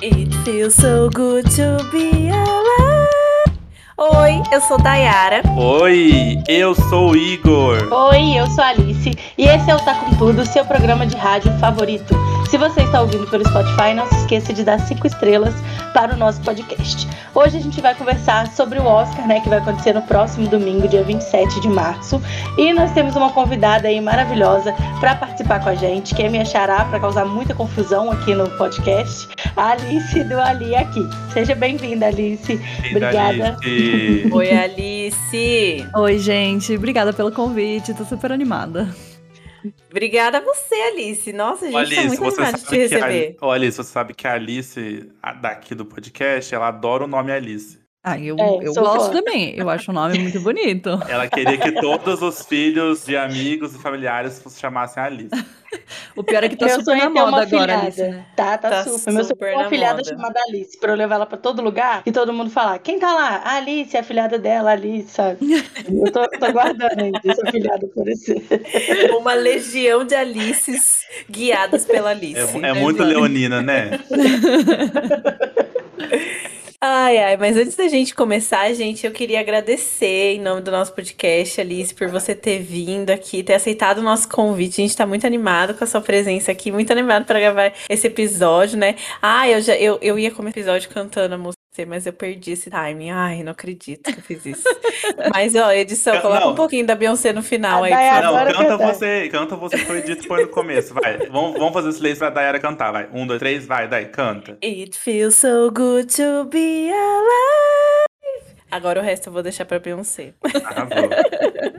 It feels so good to be alive. Oi, eu sou Dayara. Oi, eu sou o Igor. Oi, eu sou a Alice e esse é o Tá Com Tudo, seu programa de rádio favorito. Se você está ouvindo pelo Spotify, não se esqueça de dar cinco estrelas para o nosso podcast. Hoje a gente vai conversar sobre o Oscar, né, que vai acontecer no próximo domingo, dia 27 de março. E nós temos uma convidada aí maravilhosa para participar com a gente, que é minha xará, para causar muita confusão aqui no podcast, a Alice do Ali aqui. Seja bem-vinda, Alice. Obrigada. Alice. Oi, Alice. Oi, gente. Obrigada pelo convite. Tô super animada. Obrigada a você, Alice. Nossa, a gente tá muito você animado de te receber. a, Alice, você sabe que a Alice, daqui do podcast, ela adora o nome Alice. Ah, eu, É, eu gosto fã. também. Eu acho o nome muito bonito. Ela queria que todos os filhos de amigos e familiares se chamassem Alice. O pior é que tá Meu super na é uma moda agora. Alice, né? Tá, tá, Tá super. Meu sonho é super uma filhada moda. chamada Alice, pra eu levar ela pra todo lugar e todo mundo falar: quem tá lá? A Alice, a filhada dela, a Alice, sabe? Eu tô, tô guardando ainda essa filhada aparecer. Uma legião de Alices guiadas pela Alice. É, é muito leonina, né? Ai, ai, mas antes da gente começar, gente, eu queria agradecer em nome do nosso podcast, Alice, por você ter vindo aqui, ter aceitado o nosso convite. A gente tá muito animado com a sua presença aqui, muito animado para gravar esse episódio, né? Ah, eu já eu, eu ia começar o episódio cantando a música, mas eu perdi esse timing. Ai, não acredito que eu fiz isso. Mas, ó, edição, Não. coloca um pouquinho da Beyoncé no final aí. A por Dayara. Não, canta cantar. você, canta você que foi dito foi no começo, vai. Vamos, vamos fazer silêncio pra Dayara cantar, vai. Um, dois, três, vai, daí, canta. It feels so good to be alive. Agora o resto eu vou deixar pra Beyoncé. Arrasou.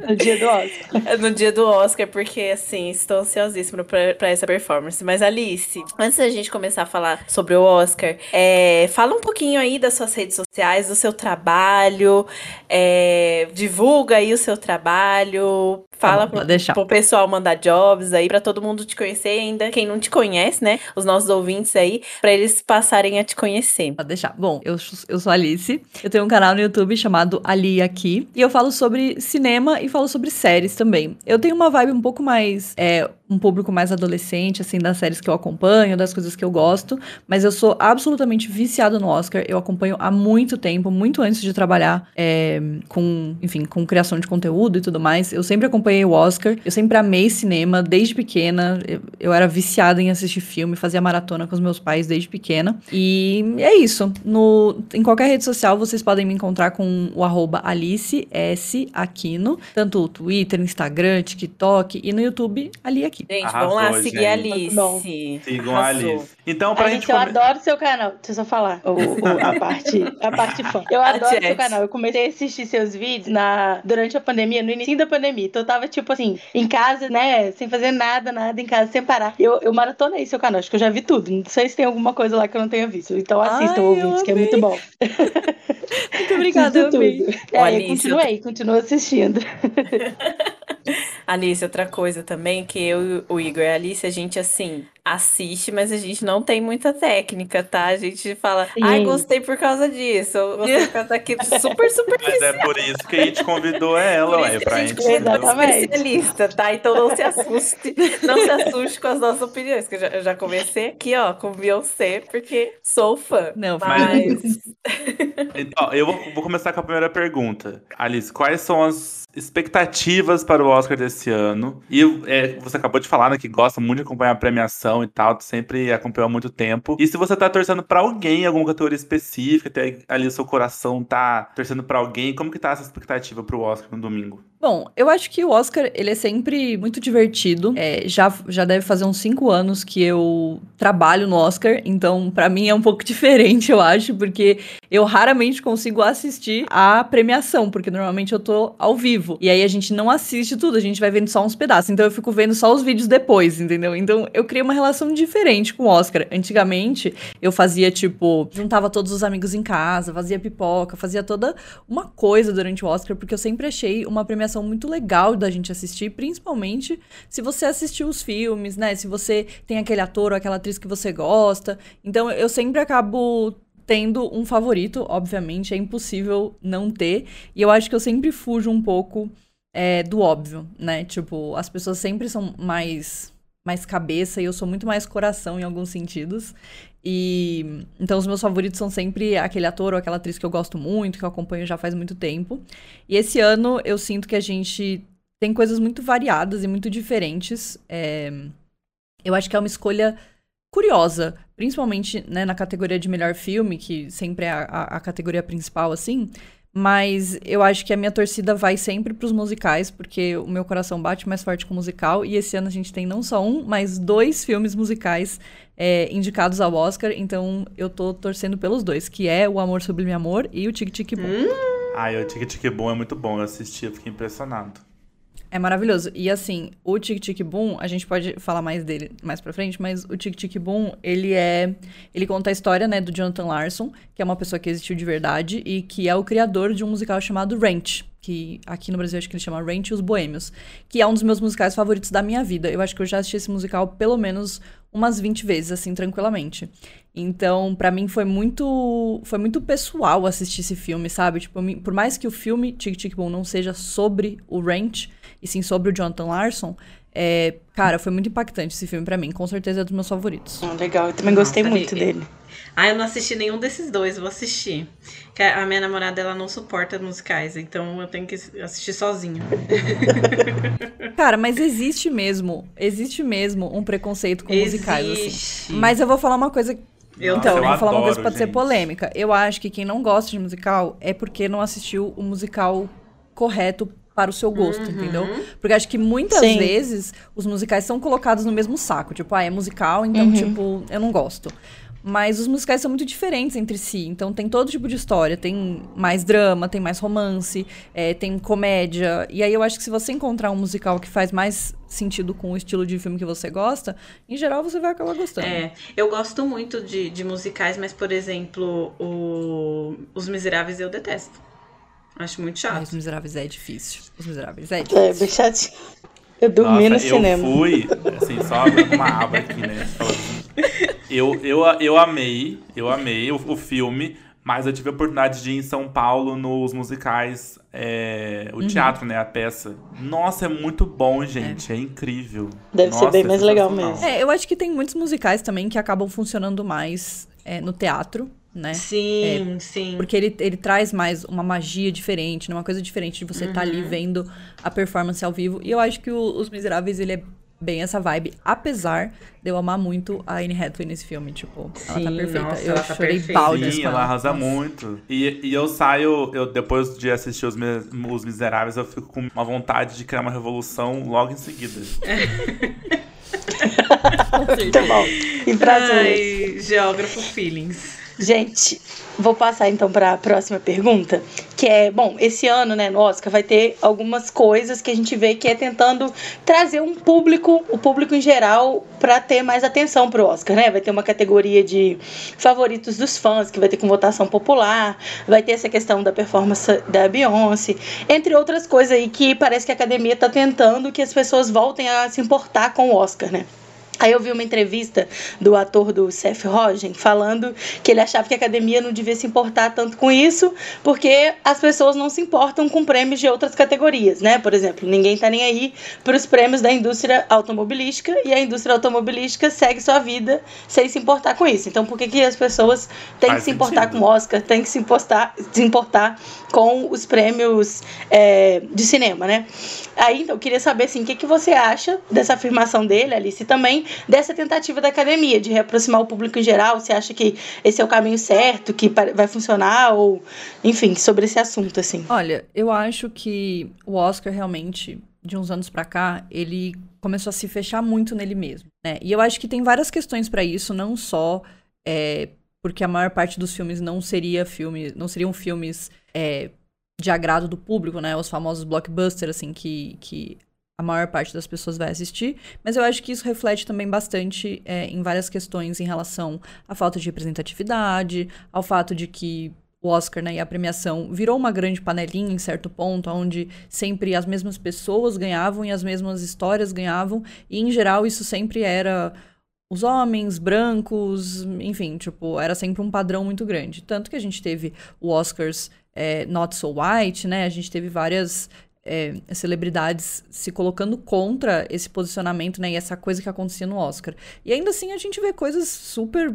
No dia do Oscar. No dia do Oscar, porque assim, estou ansiosíssima pra, pra essa performance. Mas, Alice, antes da gente começar a falar sobre o Oscar, é, fala um pouquinho aí das suas redes sociais, do seu trabalho, é, divulga aí o seu trabalho. Fala Tá bom, pro, pro pessoal mandar jobs aí, pra todo mundo te conhecer, ainda quem não te conhece, né? Os nossos ouvintes aí, pra eles passarem a te conhecer. Pode deixar. Bom, eu, eu sou Alice. Eu tenho um canal no YouTube chamado Ali Aqui. E eu falo sobre cinema e falo sobre séries também. Eu tenho uma vibe um pouco mais. É, um público mais adolescente, assim, das séries que eu acompanho, das coisas que eu gosto. Mas eu sou absolutamente viciada no Oscar. Eu acompanho há muito tempo, muito antes de trabalhar é, com, enfim, com criação de conteúdo e tudo mais. Eu sempre acompanhei o Oscar. Eu sempre amei cinema desde pequena. Eu, eu era viciada em assistir filme, fazia maratona com os meus pais desde pequena. E é isso. No, em qualquer rede social vocês podem me encontrar com o arroba Alice S Aquino. Tanto Twitter, Instagram, TikTok e no YouTube Ali Aqui. Gente, Arrasou, vamos lá seguir a gente. Alice. Bom. Sigam a. Alice. Então, pra Alice, gente eu come- adoro seu canal. Deixa eu só falar o- o- a, parte, a parte fã. Eu A adoro seu canal. Eu comecei a assistir seus vídeos na, durante a pandemia, no início da pandemia. Então eu tava, tipo assim, em casa, né? Sem fazer nada, nada em casa, sem parar. Eu, eu maratonei seu canal. Acho que eu já vi tudo. Não sei se tem alguma coisa lá que eu não tenha visto. Então assistam, ouvintes, eu que é muito bom. Muito obrigada, eu tudo. É, Alice, eu continuei, continuo assistindo. Alice, outra coisa também, que eu e o Igor e a Alice, a gente assim, assiste, mas a gente não tem muita técnica, tá? A gente fala, ai, Sim. gostei por causa disso, eu gostei por causa daquilo, super, super Mas é por isso que a gente convidou ela, Por ué, pra a gente gente. especialista, tá? Então não se assuste, não se assuste com as nossas opiniões, que eu já, eu já comecei aqui, ó, com Beyoncé, porque sou fã. Não, mas... Então, eu vou, vou começar com a primeira pergunta. Alice, quais são as expectativas para o Oscar desse ano? E é, você acabou de falar né, que gosta muito de acompanhar a premiação e tal, tu sempre acompanhou há muito tempo. E se você tá torcendo pra alguém, alguma categoria específica, tem ali o seu coração tá torcendo pra alguém, como que tá essa expectativa pro Oscar no domingo? Bom, eu acho que o Oscar, ele é sempre muito divertido. É, já, já deve fazer uns cinco anos que eu trabalho no Oscar, então pra mim é um pouco diferente, eu acho, porque eu raramente consigo assistir a premiação, porque normalmente eu tô ao vivo. E aí a gente não assiste tudo, a gente vai vendo só uns pedaços. Então eu fico vendo só os vídeos depois, entendeu? Então eu criei uma relação diferente com o Oscar. Antigamente, eu fazia tipo, juntava todos os amigos em casa, fazia pipoca, fazia toda uma coisa durante o Oscar, porque eu sempre achei uma premiação muito legal da gente assistir, principalmente se você assistiu os filmes, né? Se você tem aquele ator ou aquela atriz que você gosta. Então eu sempre acabo tendo um favorito, obviamente, é impossível não ter. E eu acho que eu sempre fujo um pouco é, do óbvio, né? Tipo, as pessoas sempre são mais mais cabeça e eu sou muito mais coração em alguns sentidos. E então os meus favoritos são sempre aquele ator ou aquela atriz que eu gosto muito, que eu acompanho já faz muito tempo. E esse ano eu sinto que a gente tem coisas muito variadas e muito diferentes. É... Eu acho que é uma escolha curiosa, principalmente né, na categoria de melhor filme, que sempre é a, a, categoria principal, assim. Mas eu acho que a minha torcida vai sempre pros musicais, porque o meu coração bate mais forte com musical. E esse ano a gente tem não só um, mas dois filmes musicais é, indicados ao Oscar. Então eu tô torcendo pelos dois, que é O Amor Sublime Amor e o Tic Tic Boom. Hum. Ai, o Tic Tic Boom é muito bom. Eu assisti, eu fiquei impressionado. É maravilhoso. E assim, o Tic Tic Boom, a gente pode falar mais dele mais pra frente, mas o Tic Tic Boom, ele é. Ele conta a história, né, do Jonathan Larson, que é uma pessoa que existiu de verdade e que é o criador de um musical chamado Ranch. Que aqui no Brasil acho que ele chama Ranch e os Boêmios. Que é um dos meus musicais favoritos da minha vida. Eu acho que eu já assisti esse musical pelo menos umas 20 vezes, assim, tranquilamente. Então, para mim foi muito foi muito pessoal assistir esse filme, sabe? Tipo, por mais que o filme Tic Tic Boom não seja sobre o Ranch, e sim sobre o Jonathan Larson, é, cara, foi muito impactante esse filme para mim. Com certeza é dos meus favoritos. Ah, legal, eu também gostei Nossa, muito dele. Ah, eu não assisti nenhum desses dois, vou assistir. Porque a minha namorada, ela não suporta musicais, então eu tenho que assistir sozinho. Cara, mas existe mesmo, existe mesmo um preconceito com existe. musicais, assim. Mas eu vou falar uma coisa eu, então, eu vou falar uma coisa que pode ser polêmica. Eu acho que quem não gosta de musical é porque não assistiu o musical correto para o seu gosto, uhum. entendeu? Porque acho que muitas Sim. vezes os musicais são colocados no mesmo saco. Tipo, ah, é musical, então, uhum. tipo, eu não gosto. Mas os musicais são muito diferentes entre si. Então tem todo tipo de história. Tem mais drama, tem mais romance, é, tem comédia. E aí eu acho que se você encontrar um musical que faz mais sentido com o estilo de filme que você gosta, em geral você vai acabar gostando. É, eu gosto muito de, de musicais, mas, por exemplo, o Os Miseráveis eu detesto. Acho muito chato. Os Miseráveis é difícil. Os Miseráveis é, é difícil. É, bem chato. Eu dormi Nossa, no cinema. Eu fui, assim, só abrindo uma aba aqui, né? Eu, eu, eu amei, eu amei o, o filme, mas eu tive a oportunidade de ir em São Paulo nos musicais, é, o uhum. teatro, né? A peça. Nossa, é muito bom, gente. É, é incrível. Deve Nossa, ser bem é mais legal mesmo. É, eu acho que tem muitos musicais também que acabam funcionando mais é, no teatro né? Sim, é, sim. Porque ele, ele traz mais uma magia diferente, né? uma coisa diferente de você estar uhum. tá ali vendo a performance ao vivo. E eu acho que o, Os Miseráveis, ele é bem essa vibe, apesar de eu amar muito a Anne Hathaway nesse filme, tipo, Sim, ela tá perfeita. Nossa, eu tá chorei perfeita. balde. Sim, ela arrasa nossa. muito. E, e eu saio, eu depois de assistir os, os Miseráveis, eu fico com uma vontade de criar uma revolução logo em seguida. Muito bom. E Ai, geógrafo feelings. Gente, vou passar então para a próxima pergunta, que é, bom, esse ano, né, no Oscar vai ter algumas coisas que a gente vê que é tentando trazer um público, o público em geral, para ter mais atenção pro Oscar, né? Vai ter uma categoria de favoritos dos fãs, que vai ter com votação popular, vai ter essa questão da performance da Beyoncé, entre outras coisas aí que parece que a academia está tentando que as pessoas voltem a se importar com o Oscar, né? Aí eu vi uma entrevista do ator do Seth Rogen falando que ele achava que a academia não devia se importar tanto com isso, porque as pessoas não se importam com prêmios de outras categorias, né? Por exemplo, ninguém tá nem aí para os prêmios da indústria automobilística e a indústria automobilística segue sua vida sem se importar com isso. Então, por que, que as pessoas têm Faz que se importar sentido. com o Oscar, têm que se importar, se importar com os prêmios é, de cinema, né? Aí, então, eu queria saber, assim, o que, que você acha dessa afirmação dele, Alice, e também dessa tentativa da academia de reaproximar o público em geral? Você acha que esse é o caminho certo, que vai funcionar? Ou, enfim, sobre esse assunto, assim. Olha, eu acho que o Oscar realmente, de uns anos para cá, ele começou a se fechar muito nele mesmo, né? E eu acho que tem várias questões para isso, não só é, porque a maior parte dos filmes não seria filme, não seriam filmes é, de agrado do público, né? Os famosos blockbusters, assim, que, que a maior parte das pessoas vai assistir, mas eu acho que isso reflete também bastante é, em várias questões em relação à falta de representatividade, ao fato de que o Oscar né, e a premiação virou uma grande panelinha em certo ponto, onde sempre as mesmas pessoas ganhavam e as mesmas histórias ganhavam, e em geral isso sempre era os homens brancos, enfim, tipo, era sempre um padrão muito grande. Tanto que a gente teve o Oscars é, Not So White, né? A gente teve várias é, celebridades se colocando contra esse posicionamento, né? E essa coisa que acontecia no Oscar. E ainda assim a gente vê coisas super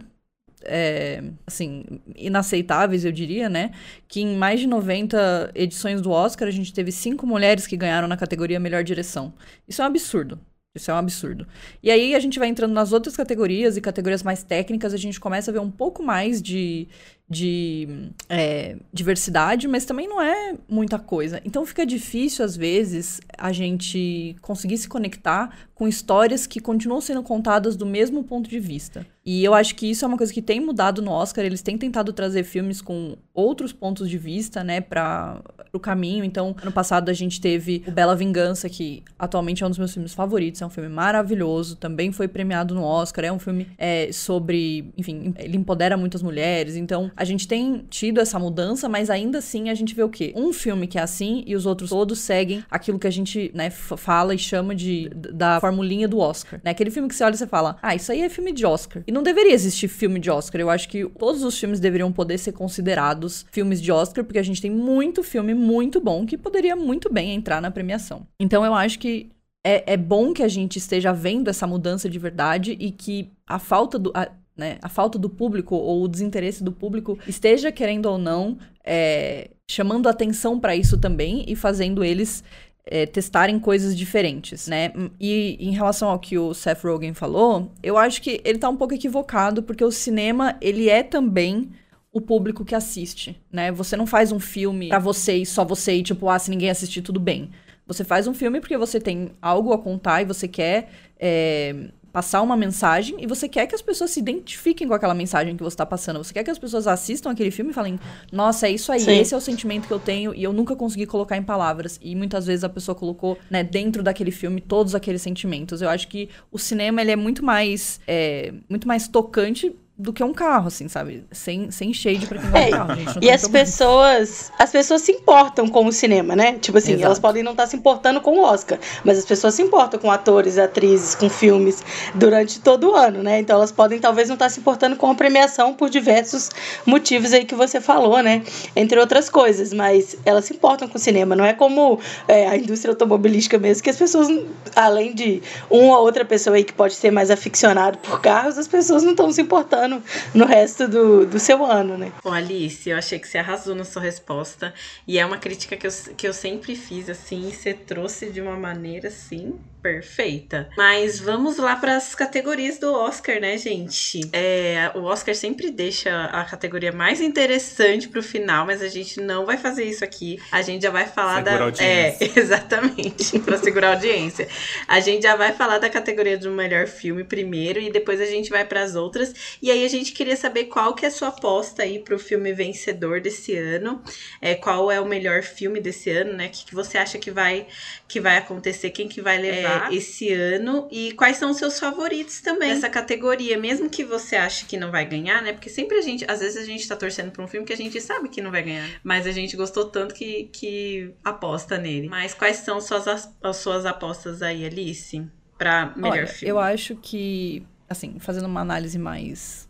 é, assim, inaceitáveis, eu diria, né? Que em mais de 90 edições do Oscar, a gente teve cinco mulheres que ganharam na categoria Melhor Direção. Isso é um absurdo. Isso é um absurdo. E aí a gente vai entrando nas outras categorias e categorias mais técnicas, a gente começa a ver um pouco mais de, de é, diversidade, mas também não é muita coisa. Então fica difícil, às vezes, a gente conseguir se conectar com histórias que continuam sendo contadas do mesmo ponto de vista. E eu acho que isso é uma coisa que tem mudado no Oscar. Eles têm tentado trazer filmes com outros pontos de vista, né, para o caminho. Então, ano passado a gente teve o Bela Vingança, que atualmente é um dos meus filmes favoritos. É um filme maravilhoso, também foi premiado no Oscar. É um filme é, sobre, enfim, ele empodera muitas mulheres. Então, a gente tem tido essa mudança, mas ainda assim a gente vê o quê? Um filme que é assim e os outros todos seguem aquilo que a gente, né, fala e chama de da formulinha do Oscar. Né? Aquele filme que você olha e você fala, ah, isso aí é filme de Oscar. E não deveria existir filme de Oscar. Eu acho que todos os filmes deveriam poder ser considerados filmes de Oscar, porque a gente tem muito filme muito bom que poderia muito bem entrar na premiação. Então eu acho que é, é bom que a gente esteja vendo essa mudança de verdade e que a falta do. A, né, a falta do público ou o desinteresse do público esteja querendo ou não é, chamando atenção para isso também e fazendo eles é, testarem coisas diferentes, né? E em relação ao que o Seth Rogen falou, eu acho que ele tá um pouco equivocado, porque o cinema, ele é também o público que assiste, né? Você não faz um filme para você e só você e tipo, ah, se ninguém assistir, tudo bem. Você faz um filme porque você tem algo a contar e você quer é, passar uma mensagem e você quer que as pessoas se identifiquem com aquela mensagem que você está passando. Você quer que as pessoas assistam aquele filme e falem: Nossa, é isso aí, Sim. esse é o sentimento que eu tenho e eu nunca consegui colocar em palavras. E muitas vezes a pessoa colocou, né, dentro daquele filme todos aqueles sentimentos. Eu acho que o cinema ele é muito mais, é, muito mais tocante do que um carro, assim, sabe? Sem, sem shade pra quem gosta é, de carro, gente. E as pessoas, as pessoas se importam com o cinema, né? Tipo assim, Exato. elas podem não estar tá se importando com o Oscar, mas as pessoas se importam com atores, atrizes, com filmes durante todo o ano, né? Então elas podem talvez não estar tá se importando com a premiação por diversos motivos aí que você falou, né? Entre outras coisas, mas elas se importam com o cinema. Não é como é, a indústria automobilística mesmo, que as pessoas, além de uma ou outra pessoa aí que pode ser mais aficionado por carros, as pessoas não estão se importando ano no resto do, do seu ano, né? Bom, Alice, eu achei que você arrasou na sua resposta. E é uma crítica que eu, que eu sempre fiz, assim, você trouxe de uma maneira, assim, perfeita. Mas vamos lá para as categorias do Oscar, né, gente? É, o Oscar sempre deixa a categoria mais interessante pro final, mas a gente não vai fazer isso aqui. A gente já vai falar Segura da. Audiência. É, exatamente, para segurar a audiência. A gente já vai falar da categoria do melhor filme primeiro e depois a gente vai para as outras. E aí a gente queria saber qual que é a sua aposta aí pro filme vencedor desse ano. É, qual é o melhor filme desse ano, né? O que, que você acha que vai que vai acontecer, quem que vai levar é, esse ano e quais são os seus favoritos também nessa categoria, mesmo que você ache que não vai ganhar, né? Porque sempre a gente, às vezes a gente tá torcendo pra um filme que a gente sabe que não vai ganhar, mas a gente gostou tanto que, que aposta nele. Mas quais são suas, as suas apostas aí, Alice, pra melhor Olha, filme? Eu acho que, assim, fazendo uma análise mais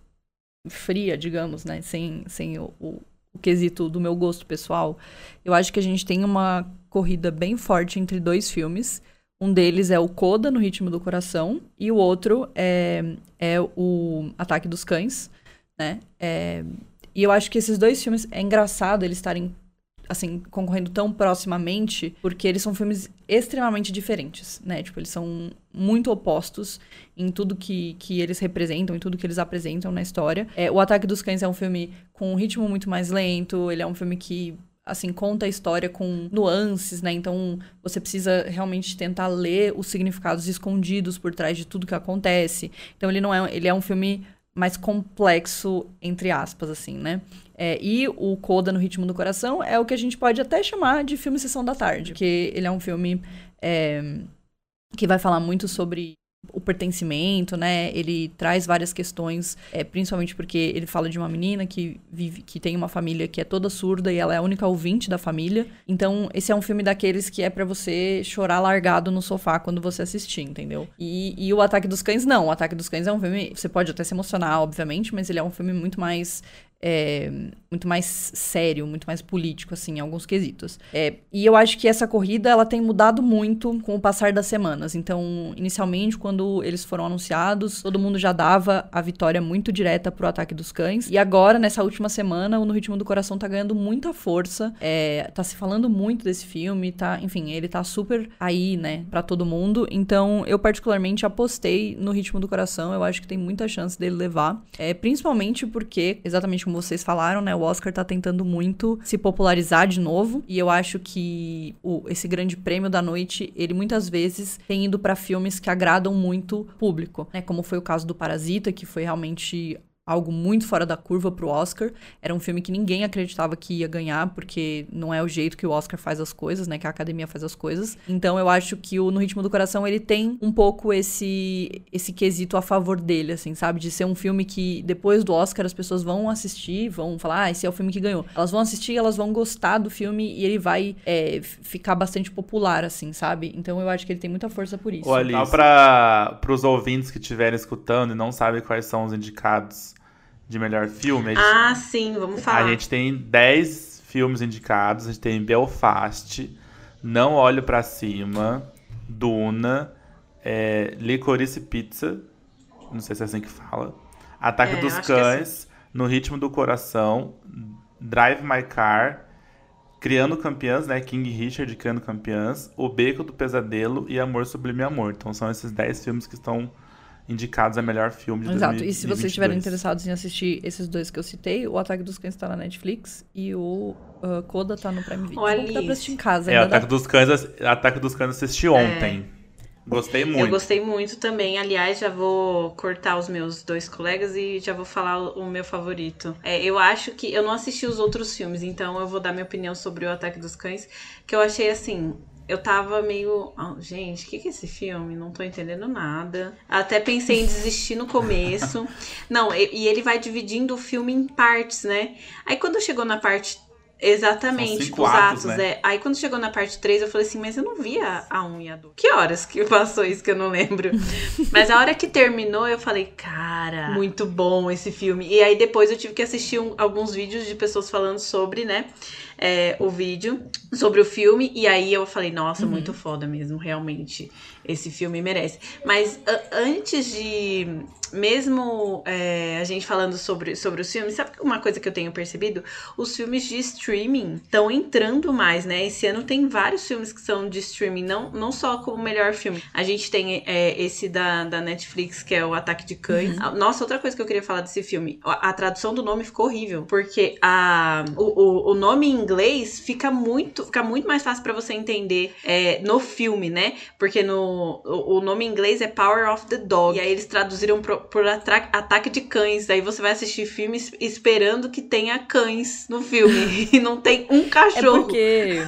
fria, digamos, né? Sem, sem o, o, o quesito do meu gosto pessoal, eu acho que a gente tem uma corrida bem forte entre dois filmes. Um deles é o Coda, no Ritmo do Coração, e o outro é, é o Ataque dos Cães, né? É, e eu acho que esses dois filmes, é engraçado eles estarem, assim, concorrendo tão proximamente, porque eles são filmes extremamente diferentes, né? Tipo, eles são muito opostos em tudo que, que eles representam, em tudo que eles apresentam na história. É, o Ataque dos Cães é um filme com um ritmo muito mais lento, ele é um filme que assim, conta a história com nuances, né? Então, você precisa realmente tentar ler os significados escondidos por trás de tudo que acontece. Então, ele não é, ele é um filme mais complexo, entre aspas, assim, né? É, e o Coda no Ritmo do Coração é o que a gente pode até chamar de filme Sessão da Tarde, porque ele é um filme é, que vai falar muito sobre o pertencimento, né? Ele traz várias questões, é, principalmente porque ele fala de uma menina que vive, que tem uma família que é toda surda e ela é a única ouvinte da família. Então, esse é um filme daqueles que é para você chorar largado no sofá quando você assistir, entendeu? E, e o Ataque dos Cães, não. O Ataque dos Cães é um filme. Você pode até se emocionar, obviamente, mas ele é um filme muito mais é, muito mais sério, muito mais político, assim, em alguns quesitos. É, e eu acho que essa corrida, ela tem mudado muito com o passar das semanas. Então, inicialmente, quando eles foram anunciados, todo mundo já dava a vitória muito direta pro Ataque dos Cães. E agora, nessa última semana, o No Ritmo do Coração tá ganhando muita força. É, tá se falando muito desse filme, tá, enfim, ele tá super aí, né, para todo mundo. Então, eu particularmente apostei no Ritmo do Coração. Eu acho que tem muita chance dele levar. É, principalmente porque, exatamente como como vocês falaram, né? O Oscar tá tentando muito se popularizar de novo. E eu acho que o, esse grande prêmio da noite, ele muitas vezes tem ido para filmes que agradam muito o público, né? Como foi o caso do Parasita, que foi realmente algo muito fora da curva pro Oscar. Era um filme que ninguém acreditava que ia ganhar, porque não é o jeito que o Oscar faz as coisas, né? Que a academia faz as coisas. Então eu acho que o No Ritmo do Coração, ele tem um pouco esse esse quesito a favor dele, assim, sabe? De ser um filme que depois do Oscar as pessoas vão assistir, vão falar, ah, esse é o filme que ganhou. Elas vão assistir, elas vão gostar do filme e ele vai é, ficar bastante popular, assim, sabe? Então eu acho que ele tem muita força por isso. Olha, só para os ouvintes que estiverem escutando e não sabem quais são os indicados de melhor filme. Gente, ah, sim, vamos falar. A gente tem 10 filmes indicados. A gente tem Belfast, Não Olho para Cima, Duna, é, Licorice Pizza, não sei se é assim que fala, Ataque é, dos é Cães, é No Ritmo do Coração, Drive My Car, Criando Campeãs, né? King Richard Criando Campeãs, O Beco do Pesadelo e Amor Sublime Amor. Então são esses 10 filmes que estão indicados a melhor filme de Exato. 2022. E se vocês estiverem interessados em assistir esses dois que eu citei, o Ataque dos Cães está na Netflix e o uh, Coda tá no Prime Video. Olha dá pra assistir em casa. É, o Ataque, dá... dos Cães, Ataque dos Cães assisti ontem. É. Gostei muito. Eu gostei muito também. Aliás, já vou cortar os meus dois colegas e já vou falar o, o meu favorito. É, eu acho que. Eu não assisti os outros filmes, então eu vou dar minha opinião sobre o Ataque dos Cães. Que eu achei assim eu tava meio. Oh, gente, o que, que é esse filme? Não tô entendendo nada. Até pensei em desistir no começo. Não, e, e ele vai dividindo o filme em partes, né? Aí quando chegou na parte Exatamente, os atos, né? é. Aí quando chegou na parte 3, eu falei assim, mas eu não vi a, a 1 e a 2. Que horas que passou isso que eu não lembro? mas a hora que terminou, eu falei, cara, muito bom esse filme. E aí depois eu tive que assistir um, alguns vídeos de pessoas falando sobre, né? É, o vídeo sobre o filme. E aí eu falei, nossa, uhum. muito foda mesmo, realmente. Esse filme merece. Mas antes de mesmo é, a gente falando sobre, sobre os filmes, sabe uma coisa que eu tenho percebido? Os filmes de streaming estão entrando mais, né? Esse ano tem vários filmes que são de streaming, não, não só como melhor filme. A gente tem é, esse da, da Netflix, que é o Ataque de Cães. Uhum. Nossa, outra coisa que eu queria falar desse filme, a, a tradução do nome ficou horrível, porque a, o, o, o, nome em inglês fica muito, fica muito mais fácil para você entender é, no filme, né? Porque no, o, o nome em inglês é Power of the Dog, e aí eles traduziram pro, por ataque de cães. Daí você vai assistir filmes esperando que tenha cães no filme. e não tem um cachorro. É porque.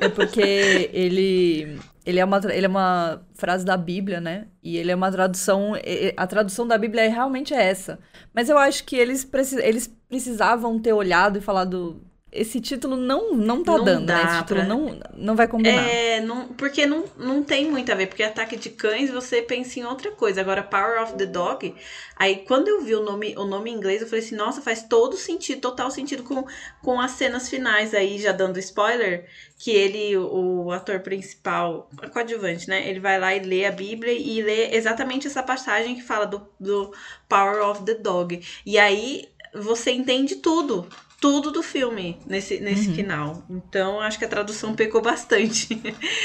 É porque ele. Ele é, uma, ele é uma frase da Bíblia, né? E ele é uma tradução. A tradução da Bíblia é, realmente é essa. Mas eu acho que eles, precis, eles precisavam ter olhado e falado esse título não, não tá não dando, né? Esse título pra... não, não vai combinar. É, não, porque não, não tem muito a ver. Porque ataque de cães, você pensa em outra coisa. Agora, Power of the Dog, aí quando eu vi o nome, o nome em inglês, eu falei assim, nossa, faz todo sentido, total sentido com, com as cenas finais aí, já dando spoiler, que ele, o, o ator principal, coadjuvante, né? Ele vai lá e lê a Bíblia e lê exatamente essa passagem que fala do, do Power of the Dog. E aí você entende tudo tudo do filme nesse, nesse uhum. final. Então, acho que a tradução pecou bastante.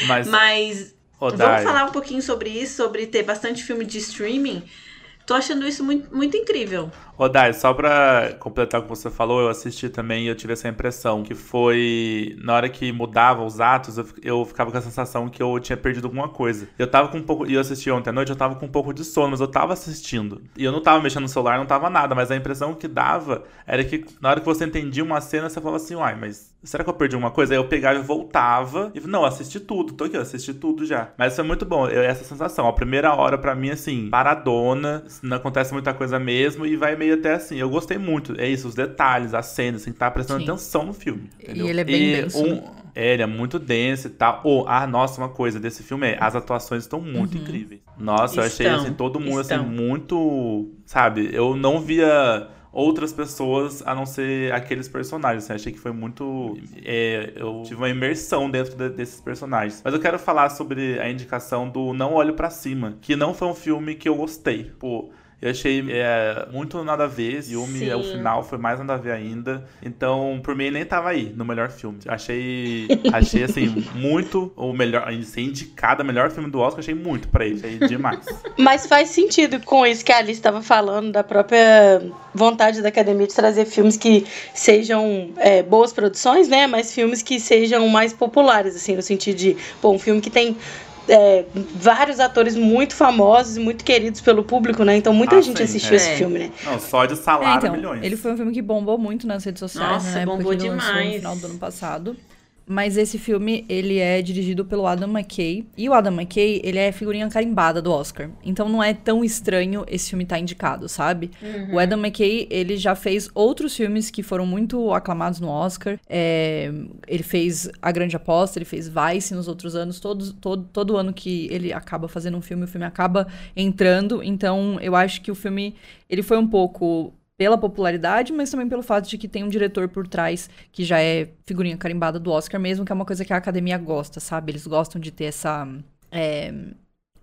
Mas, Mas vamos falar um pouquinho sobre isso, sobre ter bastante filme de streaming. Tô achando isso muito, muito incrível. Ô, Dai, só pra completar o que você falou, eu assisti também e eu tive essa impressão que foi. Na hora que mudava os atos, eu, eu ficava com a sensação que eu tinha perdido alguma coisa. Eu tava com um pouco. E eu assisti ontem à noite, eu tava com um pouco de sono, mas eu tava assistindo. E eu não tava mexendo no celular, não tava nada, mas a impressão que dava era que na hora que você entendia uma cena, você falava assim, uai, mas será que eu perdi alguma coisa? Aí eu pegava e voltava e não, assisti tudo, tô aqui, eu assisti tudo já. Mas foi muito bom, eu, essa sensação. A primeira hora para mim, assim, paradona, não acontece muita coisa mesmo e vai meio até assim. Eu gostei muito. É isso, os detalhes, as cenas, assim, tá prestando Sim. atenção no filme. Entendeu? E ele é bem e denso. Um, é, ele é muito denso e tal. Oh, ah, nossa, uma coisa desse filme é, as atuações estão muito uhum. incríveis. Nossa, estão, eu achei assim, todo mundo assim, estão. assim, muito. Sabe, eu não via outras pessoas a não ser aqueles personagens. Assim, achei que foi muito. É, eu tive uma imersão dentro de, desses personagens. Mas eu quero falar sobre a indicação do Não Olho para Cima, que não foi um filme que eu gostei. Pô. Eu achei é, muito nada a ver. Yumi, o final foi mais nada a ver ainda. Então, por mim, nem tava aí no melhor filme. Achei, achei assim, muito o melhor. Ser indicado o melhor filme do Oscar, achei muito pra ele. Achei demais. Mas faz sentido com isso que a Alice estava falando, da própria vontade da academia de trazer filmes que sejam é, boas produções, né? Mas filmes que sejam mais populares, assim, no sentido de, pô, um filme que tem é, vários atores muito famosos e muito queridos pelo público, né? Então muita ah, gente sim, assistiu é. esse filme, né? Não, só de salário, é, então, milhões. Ele foi um filme que bombou muito nas redes sociais, Nossa, né? bombou demais. no final do ano passado. Mas esse filme, ele é dirigido pelo Adam McKay. E o Adam McKay, ele é figurinha carimbada do Oscar. Então não é tão estranho esse filme estar tá indicado, sabe? Uhum. O Adam McKay, ele já fez outros filmes que foram muito aclamados no Oscar. É, ele fez A Grande Aposta, ele fez Vice nos outros anos. Todos, todo, todo ano que ele acaba fazendo um filme, o filme acaba entrando. Então eu acho que o filme, ele foi um pouco pela popularidade, mas também pelo fato de que tem um diretor por trás que já é figurinha carimbada do Oscar mesmo, que é uma coisa que a academia gosta, sabe? Eles gostam de ter essa. É,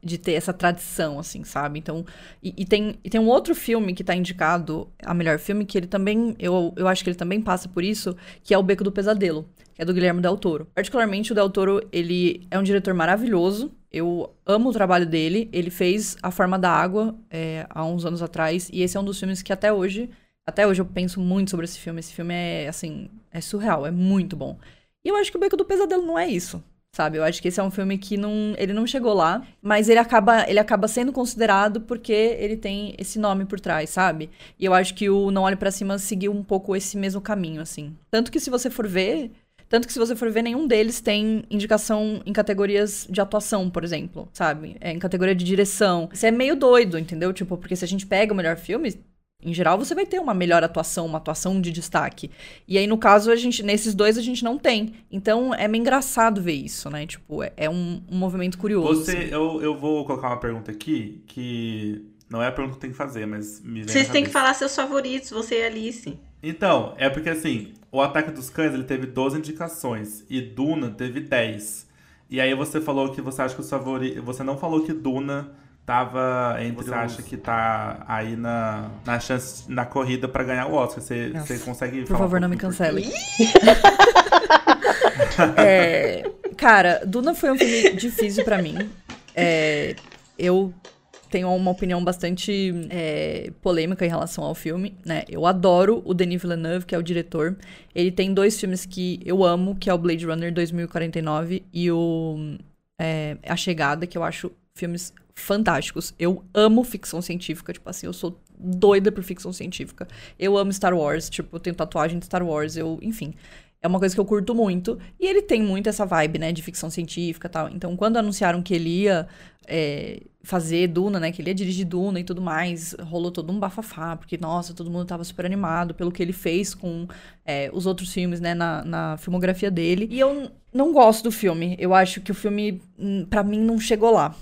de ter essa tradição, assim, sabe? Então, e, e, tem, e tem um outro filme que tá indicado a melhor filme, que ele também, eu, eu acho que ele também passa por isso, que é O Beco do Pesadelo, que é do Guilherme Del Toro. Particularmente, o Del Toro, ele é um diretor maravilhoso, eu amo o trabalho dele. Ele fez A Forma da Água é, há uns anos atrás. E esse é um dos filmes que até hoje. Até hoje eu penso muito sobre esse filme. Esse filme é, assim, é surreal, é muito bom. E eu acho que o Beco do Pesadelo não é isso. Sabe? Eu acho que esse é um filme que não, ele não chegou lá, mas ele acaba, ele acaba sendo considerado porque ele tem esse nome por trás, sabe? E eu acho que o Não Olhe para Cima seguiu um pouco esse mesmo caminho, assim. Tanto que se você for ver, tanto que se você for ver, nenhum deles tem indicação em categorias de atuação, por exemplo, sabe? É em categoria de direção. Isso é meio doido, entendeu? Tipo, porque se a gente pega o melhor filme, em geral, você vai ter uma melhor atuação, uma atuação de destaque. E aí, no caso, a gente, nesses dois a gente não tem. Então, é meio engraçado ver isso, né? Tipo, é, é um, um, movimento curioso. Você, eu, eu vou colocar uma pergunta aqui que não é a pergunta que tem que fazer, mas me vem Vocês têm que falar seus favoritos, você e Alice. Então, é porque assim, o Ataque dos Cães ele teve 12 indicações e Duna teve 10. E aí você falou que você acha que o favorito. Você não falou que Duna tava entre. Você acha que tá aí na, na chance, na corrida para ganhar o Oscar. Você, você consegue Por favor, um não me cancele. é, cara, Duna foi um filme difícil para mim. É, eu tenho uma opinião bastante é, polêmica em relação ao filme, né? Eu adoro o Denis Villeneuve, que é o diretor. Ele tem dois filmes que eu amo, que é o Blade Runner 2049 e o é, A Chegada, que eu acho filmes fantásticos. Eu amo ficção científica, tipo assim, eu sou doida por ficção científica. Eu amo Star Wars, tipo, eu tenho tatuagem de Star Wars, eu, enfim. É uma coisa que eu curto muito. E ele tem muito essa vibe, né, de ficção científica e tal. Então, quando anunciaram que ele ia é, fazer Duna, né? Que ele ia dirigir Duna e tudo mais. Rolou todo um bafafá, porque, nossa, todo mundo tava super animado pelo que ele fez com é, os outros filmes, né? Na, na filmografia dele. E eu não gosto do filme. Eu acho que o filme, hum, para mim, não chegou lá.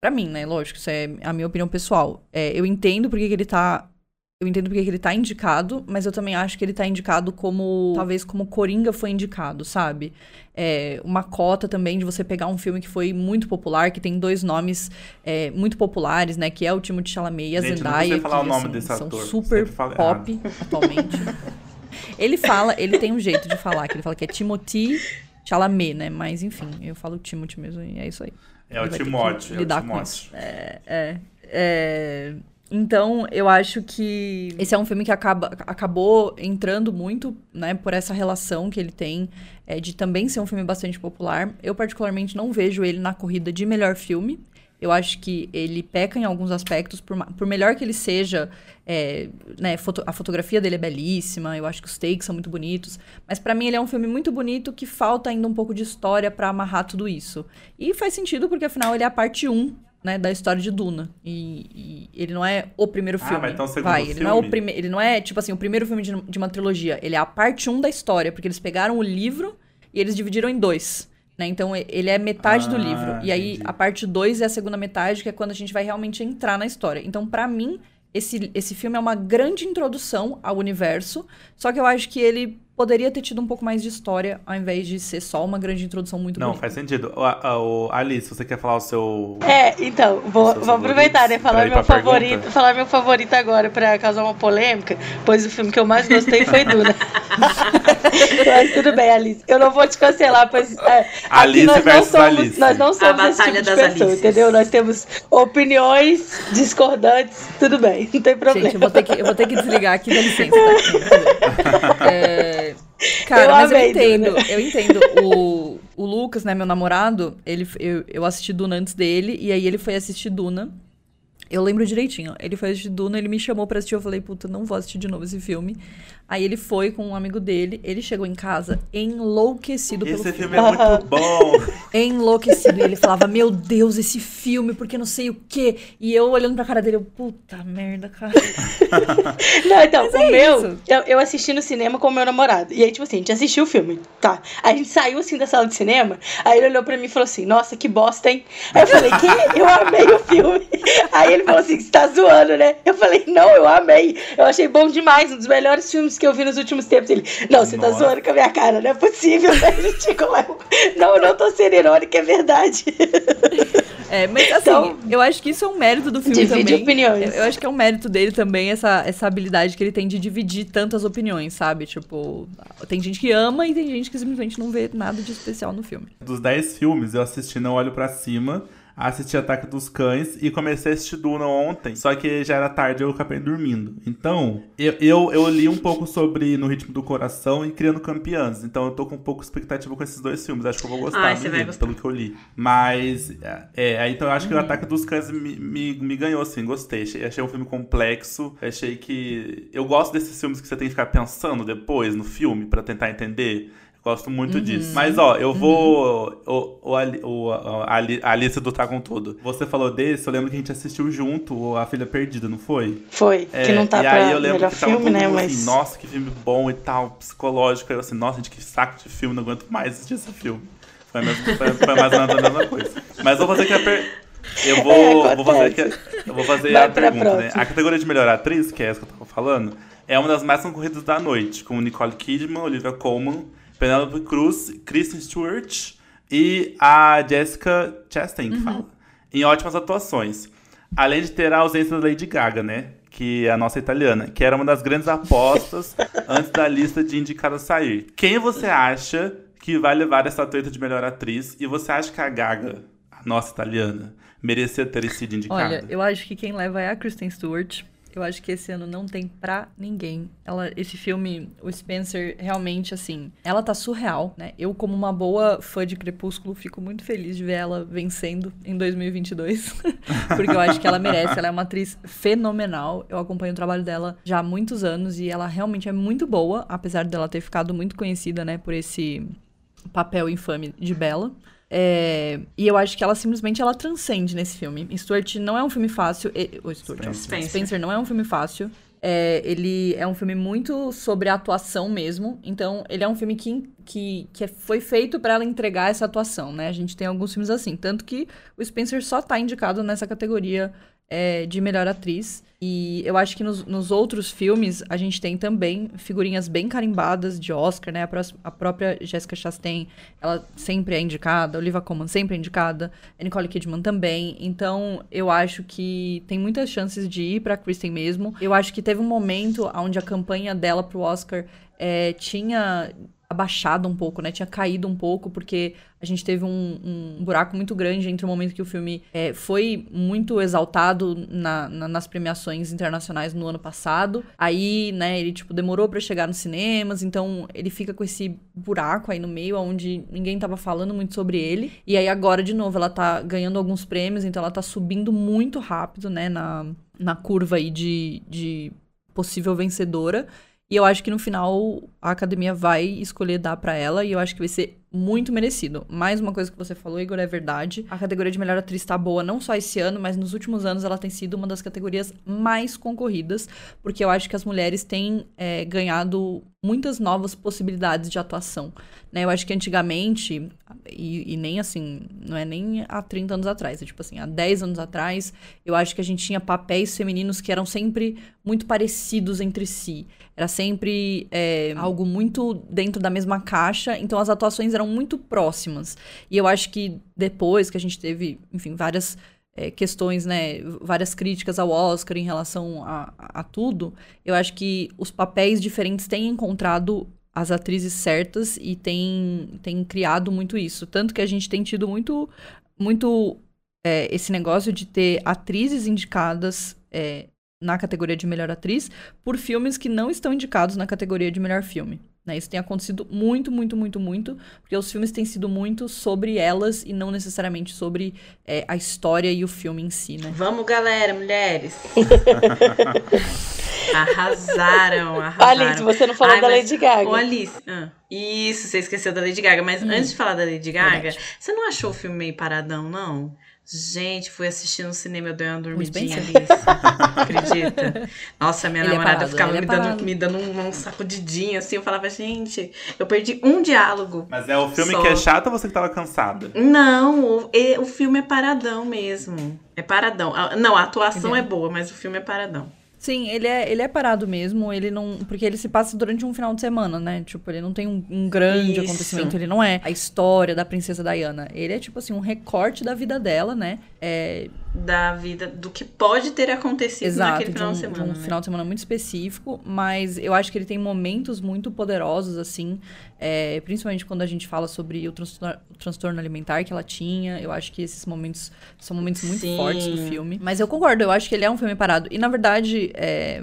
Pra mim, né? Lógico, isso é a minha opinião pessoal. É, eu entendo porque que ele tá eu entendo porque ele tá indicado, mas eu também acho que ele tá indicado como. Talvez como Coringa foi indicado, sabe? É, uma cota também de você pegar um filme que foi muito popular, que tem dois nomes é, muito populares, né? Que é o Timothée Chalamet e a Gente, Zendaya. Não falar que, o nome assim, desse são ator. super pop errado. atualmente. ele fala, ele tem um jeito de falar, que ele fala que é Timothée Chalamet, né? Mas enfim, eu falo Timothy mesmo e é isso aí. É o Timóteo. É com isso. É, é, é... Então, eu acho que esse é um filme que acaba, acabou entrando muito, né, por essa relação que ele tem é, de também ser um filme bastante popular. Eu, particularmente, não vejo ele na corrida de melhor filme. Eu acho que ele peca em alguns aspectos, por, por melhor que ele seja, é, né, foto, a fotografia dele é belíssima, eu acho que os takes são muito bonitos, mas para mim ele é um filme muito bonito que falta ainda um pouco de história para amarrar tudo isso. E faz sentido porque afinal ele é a parte 1 né, da história de Duna. E, e, ele não é o primeiro filme. Ah, vai, então, vai ele filme. não é o primeiro, ele não é tipo assim, o primeiro filme de, de, uma trilogia, ele é a parte 1 da história, porque eles pegaram o livro e eles dividiram em dois. Né? Então ele é metade ah, do livro. E aí a parte 2 é a segunda metade, que é quando a gente vai realmente entrar na história. Então, para mim, esse, esse filme é uma grande introdução ao universo, só que eu acho que ele poderia ter tido um pouco mais de história, ao invés de ser só uma grande introdução muito Não, bonita. faz sentido. O, o, Alice, você quer falar o seu. É, então, vou, vou aproveitar, né? Falar meu favorito, pergunta? falar meu favorito agora pra causar uma polêmica, pois o filme que eu mais gostei foi Duna. Mas tudo bem, Alice. Eu não vou te cancelar, pois é, aqui Alice nós não versus somos, Alice. nós não somos esse batalha tipo de pessoa, Alices. entendeu? Nós temos opiniões discordantes, tudo bem, não tem problema. Gente, eu vou ter que, eu vou ter que desligar aqui, dá licença. Tá? É, cara, Eu mas amei eu entendo, Duna. eu entendo. O, o Lucas, né, meu namorado, ele, eu, eu assisti Duna antes dele, e aí ele foi assistir Duna. Eu lembro direitinho, ele foi assistir Duna, ele me chamou pra assistir, eu falei, puta, não vou assistir de novo esse filme. Aí ele foi com um amigo dele, ele chegou em casa enlouquecido pelo Esse filme. filme é muito bom. Enlouquecido. E ele falava, meu Deus, esse filme, porque não sei o quê. E eu olhando pra cara dele, eu, puta merda, cara. Não, então, Mas o é meu, isso. eu, eu assisti no cinema com o meu namorado. E aí, tipo assim, a gente assistiu o filme, tá? Aí a gente saiu assim da sala de cinema, aí ele olhou pra mim e falou assim: Nossa, que bosta, hein? Aí eu falei: Que? Eu amei o filme. Aí ele falou assim: Você tá zoando, né? Eu falei: Não, eu amei. Eu achei bom demais, um dos melhores filmes que eu vi nos últimos tempos. Ele: Não, você tá Nossa. zoando com a minha cara, não é possível, né? Não, eu não tô sendo irônica, é verdade. É, mas assim, Então, eu acho que isso é um mérito do filme divide também. opiniões. Eu, eu acho que é um mérito dele também, essa, essa habilidade que ele tem de dividir tantas opiniões, sabe? Tipo, tem gente que ama e tem gente que simplesmente não vê nada de especial no filme. Dos 10 filmes, eu assisti Não Olho Pra Cima, assisti Ataque dos Cães e comecei a assistir Duna ontem. Só que já era tarde e eu acabei dormindo. Então, eu, eu, eu li um pouco sobre No Ritmo do Coração e Criando Campeãs. Então eu tô com um pouco de expectativa com esses dois filmes. Acho que eu vou gostar Ai, enredo, gostar. pelo que eu li. Mas, é, aí então eu acho que o Ataque dos Cães me, me, me ganhou, assim, gostei. Achei, achei um filme complexo. Achei que. Eu gosto desses filmes que você tem que ficar pensando depois no filme pra tentar entender. Gosto muito disso. Mas, ó, eu vou. O, o, Ali- o, a, a Alice do Tá Com Tudo. Você falou desse, eu lembro que a gente assistiu junto o A Filha Perdida, não foi? Foi, É, que não tá e pra aí eu lembro melhor que tava filme, todo né? Mas. assim, nossa, que filme bom e tal, psicológico. Aí eu assim, nossa, gente, que saco de filme, não aguento mais assistir esse filme. Foi, a mesma- foi, foi mais ou menos a mesma coisa. Mas eu vou fazer aqui a per... Eu vou, É, vou fazer a- eu vou fazer Vai a pergunta, né? A categoria de melhor atriz, que é essa que eu tava falando, é uma das mais concorridas da noite, com Nicole Kidman, Olivia Colman, Penelope Cruz, Kristen Stewart e a Jessica Chastain, que fala. Em ótimas atuações. Além de ter a ausência da Lady Gaga, né? Que é a nossa italiana, que era uma das grandes apostas antes da lista de indicadas sair. Quem você acha que vai levar essa estatueta de melhor atriz? E você acha que a Gaga, a nossa italiana, merecia ter sido indicada? Olha, eu acho que quem leva é a Kristen Stewart. Eu acho que esse ano não tem pra ninguém. Ela, esse filme, o Spencer, realmente, assim, ela tá surreal, né? Eu, como uma boa fã de Crepúsculo, fico muito feliz de ver ela vencendo em 2022. porque eu acho que ela merece. Ela é uma atriz fenomenal. Eu acompanho o trabalho dela já há muitos anos e ela realmente é muito boa, apesar dela ter ficado muito conhecida, né, por esse papel infame de Bella. É, e eu acho que ela simplesmente ela transcende nesse filme. Stuart não é um filme fácil. e- o Stuart, Spencer. Spencer. não é um filme fácil. É, ele é um filme muito sobre a atuação mesmo. Então, ele é um filme que, que, que foi feito pra ela entregar essa atuação, né? A gente tem alguns filmes assim. Tanto que o Spencer só tá indicado nessa categoria é, de melhor atriz. E eu acho que nos, nos outros filmes a gente tem também figurinhas bem carimbadas de Oscar, né? A, prós- a própria Jessica Chastain, ela sempre é indicada, Olivia Colman sempre é indicada, Nicole Kidman também. Então eu acho que tem muitas chances de ir pra Kristen mesmo. Eu acho que teve um momento onde a campanha dela pro Oscar é, tinha abaixado um pouco, né? Tinha caído um pouco, porque a gente teve um, um buraco muito grande entre o momento que o filme é, foi muito exaltado na- na- nas premiações internacionais no ano passado. Aí, né, ele, tipo, demorou pra chegar nos cinemas, então ele fica com esse buraco aí no meio, onde ninguém tava falando muito sobre ele. E aí agora, de novo, ela tá ganhando alguns prêmios, então ela tá subindo muito rápido, né, na, na curva aí de, de possível vencedora. E eu acho que no final a academia vai escolher dar pra ela e eu acho que vai ser muito merecido. Mais uma coisa que você falou, Igor, é verdade. A categoria de melhor atriz tá boa não só esse ano, mas nos últimos anos ela tem sido uma das categorias mais concorridas, porque eu acho que as mulheres têm é, ganhado muitas novas possibilidades de atuação. Né? Eu acho que antigamente, e, e, nem assim, não é nem há 30 anos atrás, é tipo assim, há 10 anos atrás, eu acho que a gente tinha papéis femininos que eram sempre muito parecidos entre si. Era sempre é, algo muito dentro da mesma caixa, então as atuações eram muito próximas. E eu acho que depois que a gente teve, enfim, várias é, questões, né, várias críticas ao Oscar em relação a, a, a tudo, eu acho que os papéis diferentes têm encontrado as atrizes certas e têm, têm criado muito isso. Tanto que a gente tem tido muito, muito é, esse negócio de ter atrizes indicadas é, na categoria de melhor atriz por filmes que não estão indicados na categoria de melhor filme. Né? Isso tem acontecido muito, muito, muito, muito, porque os filmes têm sido muito sobre elas e não necessariamente sobre é, a história e o filme em si, né? Vamos, galera, mulheres! arrasaram, arrasaram. Alice, você não falou Ai, da mas... Lady Gaga. Ô, Alice, ah, isso, você esqueceu da Lady Gaga, mas hum. antes de falar da Lady Gaga, Verdade. você não achou o filme meio paradão, não? Gente, fui assistir no cinema, eu dei uma dormidinha ali. Acredita? Nossa, minha ele é namorada é parado, ficava me, é dando, me dando um, um sacudidinho assim. Eu falava, gente, eu perdi um diálogo. Mas é o filme só. que é chato ou você que tava cansada? Não, o, o filme é paradão mesmo. É paradão. Não, a atuação é boa, mas o filme é paradão. Sim, ele é, ele é parado mesmo, ele não. Porque ele se passa durante um final de semana, né? Tipo, ele não tem um, um grande Isso. acontecimento, ele não é a história da princesa Diana. Ele é, tipo assim, um recorte da vida dela, né? É... Da vida, do que pode ter acontecido Exato, naquele final de, um, de semana. De um né? final de semana muito específico, mas eu acho que ele tem momentos muito poderosos, assim, é, principalmente quando a gente fala sobre o transtorno, o transtorno, alimentar que ela tinha. Eu acho que esses momentos são momentos muito Sim. fortes do filme. Mas eu concordo, eu acho que ele é um filme parado. E, na verdade, é,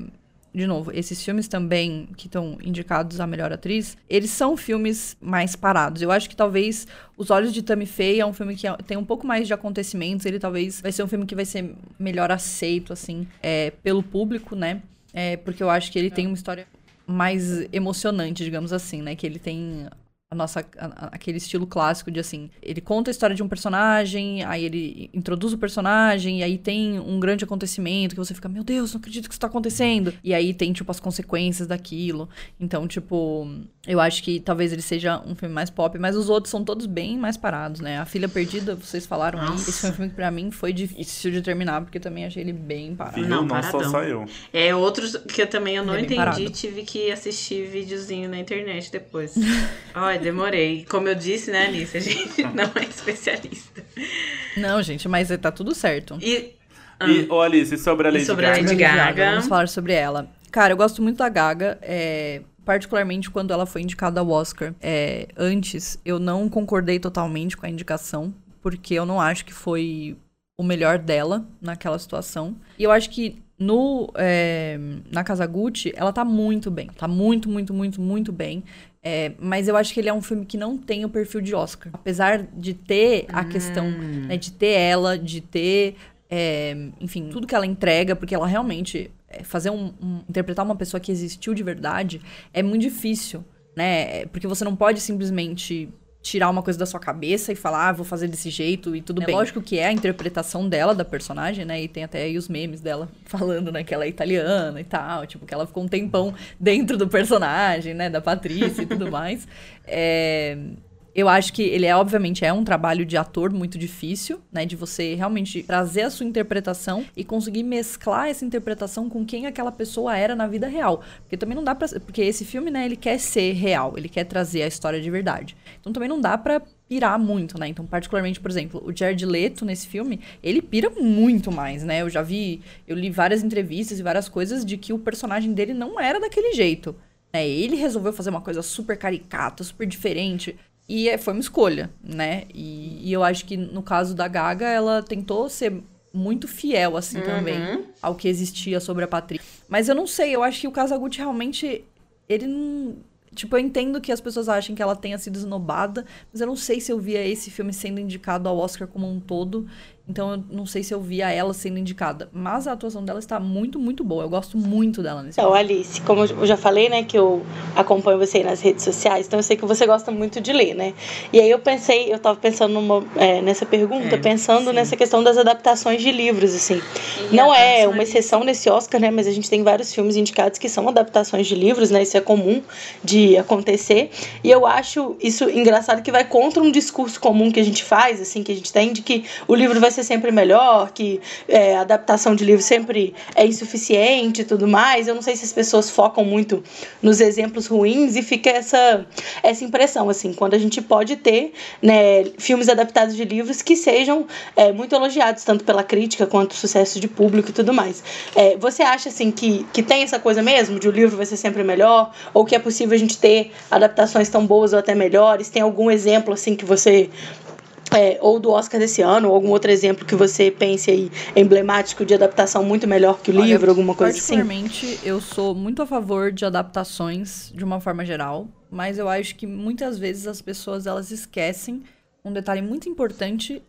de novo, esses filmes também que estão indicados a melhor atriz, eles são filmes mais parados. Eu acho que talvez Os Olhos de Tammy Faye é um filme que tem um pouco mais de acontecimentos. Ele talvez vai ser um filme que vai ser melhor aceito, assim, é, pelo público, né? É, porque eu acho que ele tem uma história mais emocionante, digamos assim, né? Que ele tem a nossa a, aquele estilo clássico de assim, ele conta a história de um personagem, aí ele introduz o personagem e aí tem um grande acontecimento que você fica, meu Deus, não acredito que isso tá acontecendo. E aí tem tipo as consequências daquilo. Então, tipo, eu acho que talvez ele seja um filme mais pop, mas os outros são todos bem mais parados, né? A Filha Perdida, vocês falaram aí, esse foi um filme que pra mim foi difícil de terminar, porque eu também achei ele bem parado. Viu? Não, não só saiu. É, outros que eu também eu não é entendi, parado. tive que assistir videozinho na internet depois. Olha, demorei. Como eu disse, né, Alice? A gente não é especialista. Não, gente, mas tá tudo certo. E, ah, e ô Alice, sobre a Lady, sobre Gaga? A Lady Gaga? Vamos falar sobre ela. Cara, eu gosto muito da Gaga. É, particularmente quando ela foi indicada ao Oscar. É, antes, eu não concordei totalmente com a indicação, porque eu não acho que foi o melhor dela naquela situação. E eu acho que no é, na Kazaguchi, ela tá muito bem. Tá muito, muito, muito, muito bem. É, mas eu acho que ele é um filme que não tem o perfil de Oscar. Apesar de ter a hum. questão, né, de ter ela, de ter, é, enfim, tudo que ela entrega, porque ela realmente é, fazer um, um, interpretar uma pessoa que existiu de verdade é muito difícil, né? Porque você não pode simplesmente tirar uma coisa da sua cabeça e falar, ah, vou fazer desse jeito e tudo é bem. Lógico que é a interpretação dela da personagem, né? E tem até aí os memes dela falando, né, que ela é italiana e tal, tipo, que ela ficou um tempão dentro do personagem, né, da Patrícia e tudo mais. É, eu acho que ele é, obviamente, é um trabalho de ator muito difícil, né? De você realmente trazer a sua interpretação e conseguir mesclar essa interpretação com quem aquela pessoa era na vida real. Porque também não dá pra. Porque esse filme, né, ele quer ser real, ele quer trazer a história de verdade. Então também não dá pra pirar muito, né? Então, particularmente, por exemplo, o Jared Leto nesse filme, ele pira muito mais, né? Eu já vi, eu li várias entrevistas e várias coisas de que o personagem dele não era daquele jeito. Né? Ele resolveu fazer uma coisa super caricata, super diferente. E é, foi uma escolha, né? E, e, eu acho que no caso da Gaga, ela tentou ser muito fiel, assim, uhum. também, ao que existia sobre a Patrícia. Mas eu não sei, eu acho que o Casagutti realmente. Ele não. Tipo, eu entendo que as pessoas achem que ela tenha sido esnobada, mas eu não sei se eu via esse filme sendo indicado ao Oscar como um todo. Então eu não sei se eu via ela sendo indicada. Mas a atuação dela está muito, muito boa. Eu gosto muito dela nesse Então, Alice, como eu já falei, né, que eu acompanho você aí nas redes sociais, então eu sei que você gosta muito de ler, né? E aí eu pensei, eu tava pensando numa, é, nessa pergunta, É, pensando sim. nessa questão das adaptações de livros, assim. Não é uma exceção nesse Oscar, né? Mas a gente tem vários filmes indicados que são adaptações de livros, né? Isso é comum de acontecer. E eu acho isso engraçado que vai contra um discurso comum que a gente faz, assim, que a gente tem de que o livro vai ser sempre melhor, que é, adaptação de livro sempre é insuficiente e tudo mais. Eu não sei se as pessoas focam muito nos exemplos ruins e fica essa, essa impressão, assim, quando a gente pode ter né, filmes adaptados de livros que sejam é, muito elogiados, tanto pela crítica quanto sucesso de público e tudo mais. É, você acha, assim, que, que tem essa coisa mesmo, de o livro vai ser sempre melhor, ou que é possível a gente ter adaptações tão boas ou até melhores? Tem algum exemplo, assim, que você é, ou do Oscar desse ano, ou algum outro exemplo que você pense aí emblemático de adaptação muito melhor que o Olha, livro, alguma coisa assim? Particularmente, eu sou muito a favor de adaptações de uma forma geral, mas eu acho que muitas vezes as pessoas elas esquecem um detalhe muito importante,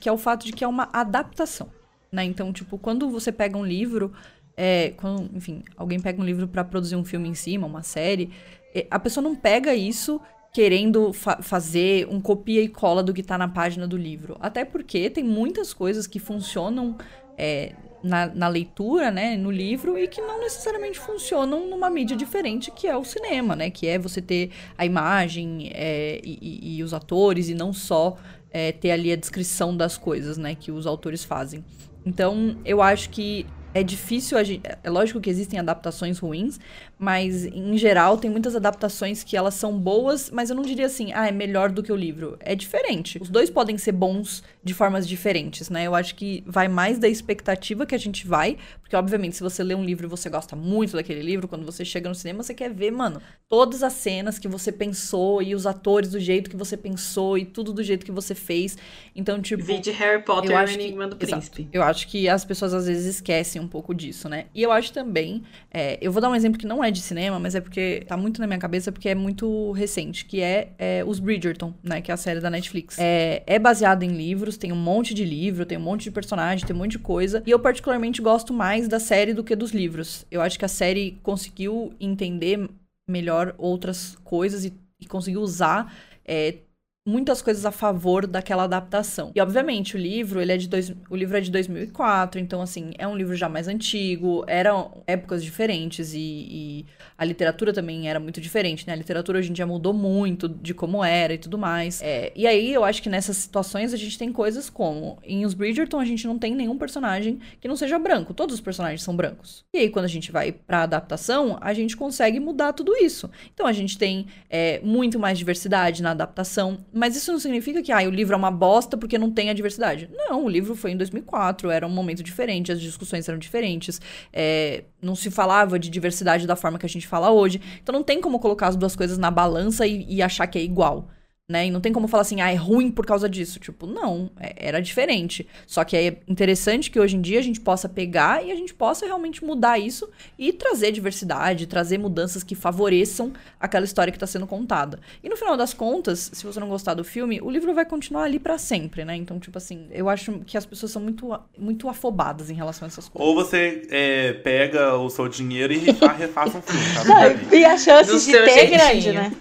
que é o fato de que é uma adaptação, né? Então, tipo, quando você pega um livro, é, quando, enfim, alguém pega um livro para produzir um filme em cima, uma série, é, a pessoa não pega isso querendo fa fazer um copia e cola do que tá na página do livro. Até porque tem muitas coisas que funcionam é, na, na, leitura, né, no livro, e que não necessariamente funcionam numa mídia diferente, que é o cinema, né? Que é você ter a imagem é, e, e, e, os atores, e não só é, ter ali a descrição das coisas, né, que os autores fazem. Então, eu acho que é difícil. A gente, é lógico que existem adaptações ruins, mas em geral tem muitas adaptações que elas são boas, mas eu não diria assim, ah, é melhor do que o livro. É diferente. Os dois podem ser bons de formas diferentes, né? Eu acho que vai mais da expectativa que a gente vai, porque obviamente se você lê um livro e você gosta muito daquele livro, quando você chega no cinema você quer ver, mano, todas as cenas que você pensou e os atores do jeito que você pensou e tudo do jeito que você fez. Então, tipo, Vi de Harry Potter eu e o acho que- Enigma do exato. Príncipe. Eu acho que as pessoas às vezes esquecem um pouco disso, né? E eu acho também, é, eu vou dar um exemplo que não é de cinema, mas é porque tá muito na minha cabeça, porque é muito recente, que é, é, os Bridgerton, né? Que é a série da Netflix. É, é baseado em livros, tem um monte de livro, tem um monte de personagem, tem um monte de coisa. E eu particularmente gosto mais da série do que dos livros. Eu acho que a série conseguiu entender melhor outras coisas e, e conseguiu usar é, muitas coisas a favor daquela adaptação. E obviamente o livro, ele é de dois, o livro é de 2004, então assim, é um livro já mais antigo, eram épocas diferentes e, e a literatura também era muito diferente, né? A literatura hoje em dia mudou muito de como era e tudo mais. É, e aí eu acho que nessas situações a gente tem coisas como em Os Bridgerton a gente não tem nenhum personagem que não seja branco, todos os personagens são brancos. E aí quando a gente vai pra adaptação, a gente consegue mudar tudo isso. Então a gente tem é, muito mais diversidade na adaptação, mas isso não significa que ah, o livro é uma bosta porque não tem a diversidade. Não, o livro foi em 2004, era um momento diferente, as discussões eram diferentes, é, não se falava de diversidade da forma que a gente fala hoje. Então não tem como colocar as duas coisas na balança e, e achar que é igual. Né? E não tem como falar assim, ah, é ruim por causa disso. Tipo, não, é- era diferente. Só que é interessante que hoje em dia a gente possa pegar e a gente possa realmente mudar isso e trazer diversidade, trazer mudanças que favoreçam aquela história que está sendo contada. E no final das contas, se você não gostar do filme, o livro vai continuar ali para sempre, né? Então, tipo assim, eu acho que as pessoas são muito, muito afobadas em relação a essas coisas. Ou você é, pega o seu dinheiro e refa- refaça um filme? Não, e a chance Do de ter é jeitinho. grande, né?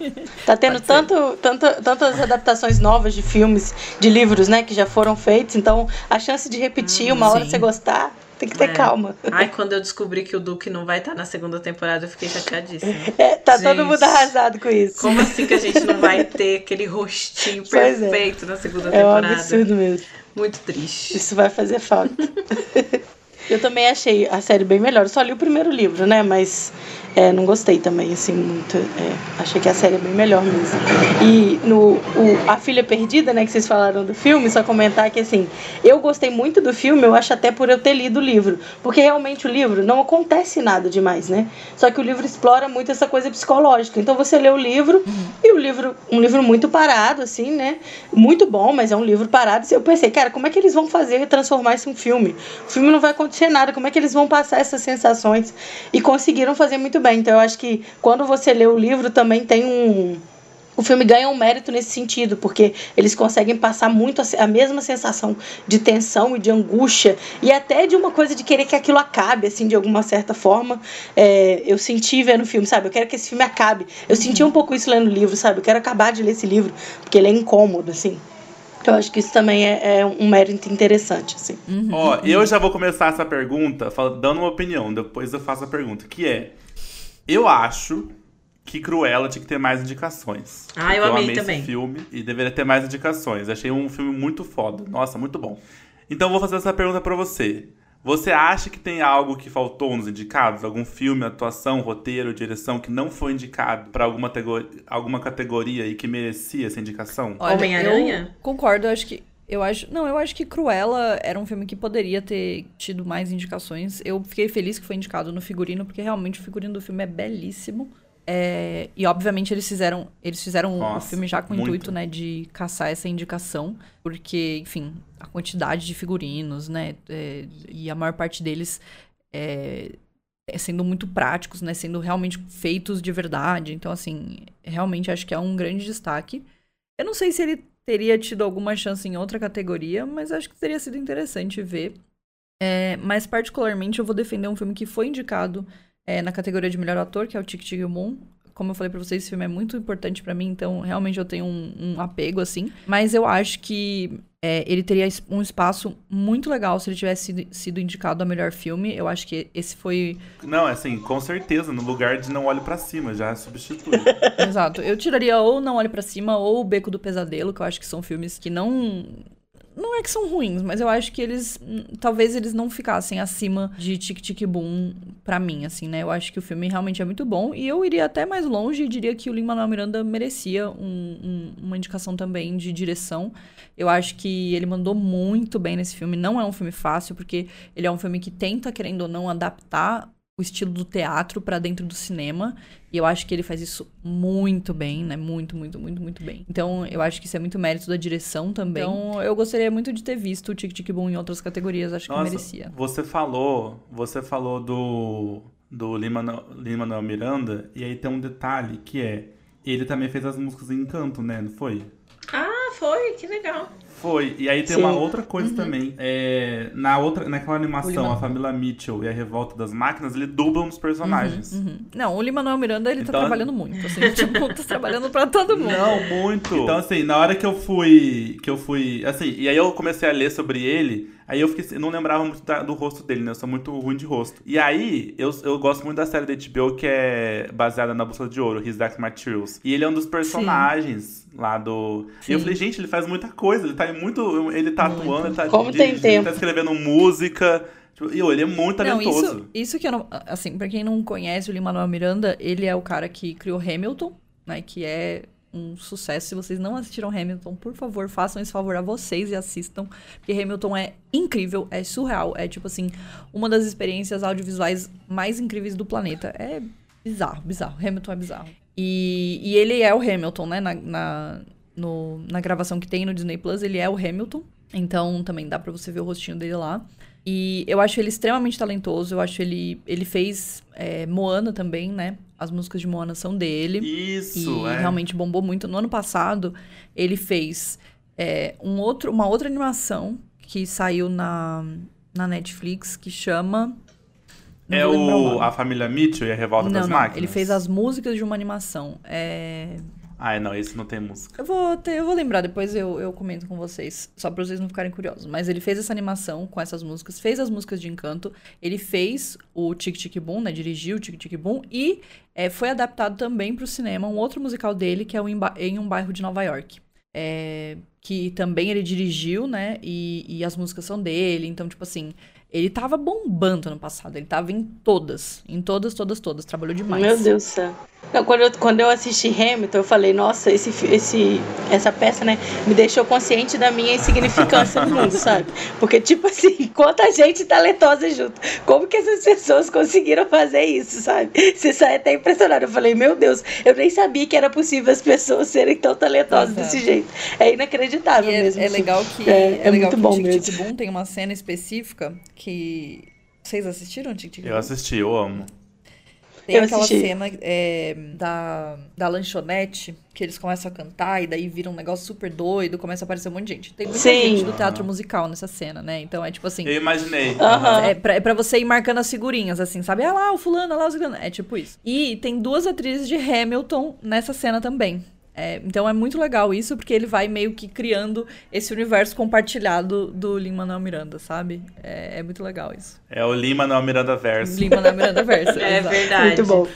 Tá tendo Pode ser. tanto, tanto, tantas adaptações novas de filmes, de livros, né, que já foram feitos, então a chance de repetir uma hora sim. você gostar, tem que ter É. calma. Ai, quando eu descobri que o Duque não vai estar na segunda temporada, eu fiquei chateadíssima. É, tá todo Gente. mundo arrasado com isso. Como assim que a gente não vai ter aquele rostinho Pois é. perfeito na segunda É um temporada? absurdo mesmo. Muito triste. Isso vai fazer falta. Eu também achei a série bem melhor. Só li o primeiro livro, né? Mas é, não gostei também, assim, muito. é, achei que a série é bem melhor mesmo. E no o, A Filha Perdida, né, que vocês falaram do filme, só comentar que, assim, eu gostei muito do filme, eu acho até por eu ter lido o livro. Porque realmente o livro não acontece nada demais, né? Só que o livro explora muito essa coisa psicológica. Então você lê o livro, e o livro, um livro muito parado, assim, né? Muito bom, mas é um livro parado. E eu pensei, cara, como é que eles vão fazer transformar isso em filme? O filme não vai acontecer nada, como é que eles vão passar essas sensações? E conseguiram fazer muito bem. Então eu acho que quando você lê o livro também tem um o filme ganha um mérito nesse sentido, porque eles conseguem passar muito a, a, mesma sensação de tensão e de angústia, e até de uma coisa de querer que aquilo acabe, assim, de alguma certa forma. É, eu senti vendo o filme, sabe? Eu quero que esse filme acabe. Eu senti um pouco isso lendo o livro, sabe? Eu quero acabar de ler esse livro, porque ele é incômodo, assim. Então, eu acho que isso também é, é um mérito interessante, assim. Uhum, Ó, eu já vou começar essa pergunta dando uma opinião, depois eu faço a pergunta, que é... Eu acho que Cruella tinha que ter mais indicações. Ah, eu, eu amei, amei também. esse filme e deveria ter mais indicações. Achei um filme muito foda. Nossa, muito bom. Então vou fazer essa pergunta para você. Você acha que tem algo que faltou nos indicados? Algum filme, atuação, roteiro, direção que não foi indicado para alguma, alguma categoria e que merecia essa indicação? Homem-Aranha? Concordo, eu acho que eu acho, não, eu acho que Cruella era um filme que poderia ter tido mais indicações. Eu fiquei feliz que foi indicado no figurino, porque realmente o figurino do filme é belíssimo. É, e obviamente eles fizeram, eles fizeram Nossa, o filme já com o intuito, né, de caçar essa indicação, porque, enfim, a quantidade de figurinos, né, é, e a maior parte deles é, é, sendo muito práticos, né, sendo realmente feitos de verdade. Então, assim, realmente acho que é um grande destaque. Eu não sei se ele teria tido alguma chance em outra categoria, mas acho que teria sido interessante ver. É, mas particularmente eu vou defender um filme que foi indicado é, na categoria de melhor ator, que é o Tic Tic Boom. Como eu falei pra vocês, esse filme é muito importante para mim, então realmente eu tenho um, um, apego, assim. Mas eu acho que é, ele teria um espaço muito legal se ele tivesse sido, sido, indicado a melhor filme. Eu acho que esse foi. Não, assim, com certeza, no lugar de Não Olhe para Cima, já substitui. Exato. Eu tiraria ou Não Olhe para Cima ou O Beco do Pesadelo, que eu acho que são filmes que não não é que são ruins, mas eu acho que eles. Talvez eles não ficassem acima de Tic Tic Boom pra mim, assim, né? Eu acho que o filme realmente é muito bom. E eu iria até mais longe e diria que o Lin-Manuel Miranda merecia um, um, uma indicação também de direção. Eu acho que ele mandou muito bem nesse filme. Não é um filme fácil, porque ele é um filme que tenta, querendo ou não, adaptar o estilo do teatro para dentro do cinema. E eu acho que ele faz isso muito bem, né? Muito, muito, muito, muito bem. Então, eu acho que isso é muito mérito da direção também. Então, eu gostaria muito de ter visto o Tic Tic Boom em outras categorias, acho Nossa, que merecia. Você falou, você falou do do Lin-Manuel Miranda, e aí tem um detalhe que é, ele também fez as músicas em Encanto, né? Não foi? Ah, foi, que legal. Foi. E aí tem Sim. uma outra coisa uhum. também. É, na outra, naquela animação, a família Mitchell e a Revolta das Máquinas, ele dubla os personagens. Uhum, uhum. Não, o Lima-Manuel Miranda, ele tá então, tá trabalhando muito. Assim, tipo, tá trabalhando pra todo mundo. Não, muito. Então, assim, na hora que eu fui. Que eu fui. Assim, e aí eu comecei a ler sobre ele. Aí eu fiquei, não lembrava muito da, do rosto dele, né? Eu sou muito ruim de rosto. E aí, eu, eu gosto muito da série da HBO que é baseada na Bússola de Ouro, His Dark Materials. E ele é um dos personagens Sim. lá do. Sim. E eu falei, gente, ele faz muita coisa. Ele tá muito. Ele tá muito. atuando, ele tá, Como tem tempo. ele tá escrevendo música. Tipo, e ele é muito talentoso. Não, isso, isso que eu não. Assim, pra quem não conhece o Lin-Manuel Miranda, ele é o cara que criou Hamilton, né? Que é um sucesso. Se vocês não assistiram Hamilton, por favor, façam esse favor a vocês e assistam. Porque Hamilton é incrível, é surreal. É tipo assim, uma das experiências audiovisuais mais incríveis do planeta. É bizarro, bizarro. Hamilton é bizarro. E, e ele é o Hamilton, né? Na, na, no, na gravação que tem no Disney Plus, ele é o Hamilton. Então também dá pra você ver o rostinho dele lá. E eu acho ele extremamente talentoso. Eu acho ele. Ele fez é, Moana também, né? As músicas de Moana são dele. Isso, e é. realmente bombou muito. No ano passado, ele fez é, um outro, uma outra animação que saiu na, na Netflix que chama. é o, o A Família Mitchell e a Revolta não, das não, Máquinas? Ele fez as músicas de uma animação. É. Ah, não, esse não tem música. Eu vou, ter, eu vou lembrar, depois eu, eu comento com vocês, só pra vocês não ficarem curiosos. Mas ele fez essa animação com essas músicas, fez as músicas de Encanto, ele fez o Tic Tic Boom, né? Dirigiu o Tic Tic Boom e é, foi adaptado também pro cinema um outro musical dele, que é o Em um Bairro de Nova York. É, que também ele dirigiu, né? E, e as músicas são dele, então, tipo assim, ele tava bombando ano passado. Ele tava em todas. Em todas, todas, todas. Trabalhou demais. Meu Deus do céu. Não, quando, eu, quando eu assisti Hamilton, eu falei, nossa, esse, esse, essa peça, né, me deixou consciente da minha insignificância no mundo, sabe? Porque, tipo assim, quanta gente talentosa junto. Como que essas pessoas conseguiram fazer isso, sabe? Você sai até impressionado. Eu falei, meu Deus, eu nem sabia que era possível as pessoas serem tão talentosas desse jeito. É inacreditável é, mesmo. É, legal que, é, é, é legal muito que bom o Tic Tic Boom tem uma cena específica que. Vocês assistiram Tic Tic Eu assisti, eu amo. Tem Eu aquela assisti. cena é, da, da lanchonete que eles começam a cantar e daí vira um negócio super doido, começa a aparecer um monte de gente. Tem muita Sim. gente do teatro musical nessa cena, né? Então é tipo assim. Eu imaginei. É pra, é pra você ir marcando as figurinhas, assim, sabe? Ah lá, o fulano, ah lá, o fulano. É tipo isso. E tem duas atrizes de Hamilton nessa cena também. É, então é muito legal isso, porque ele vai meio que criando esse universo compartilhado do Lin-Manuel Miranda, sabe? É, é muito legal isso. É o Lima no Miranda Verso. Lin-Manuel Miranda verso. É exato. verdade. Muito bom.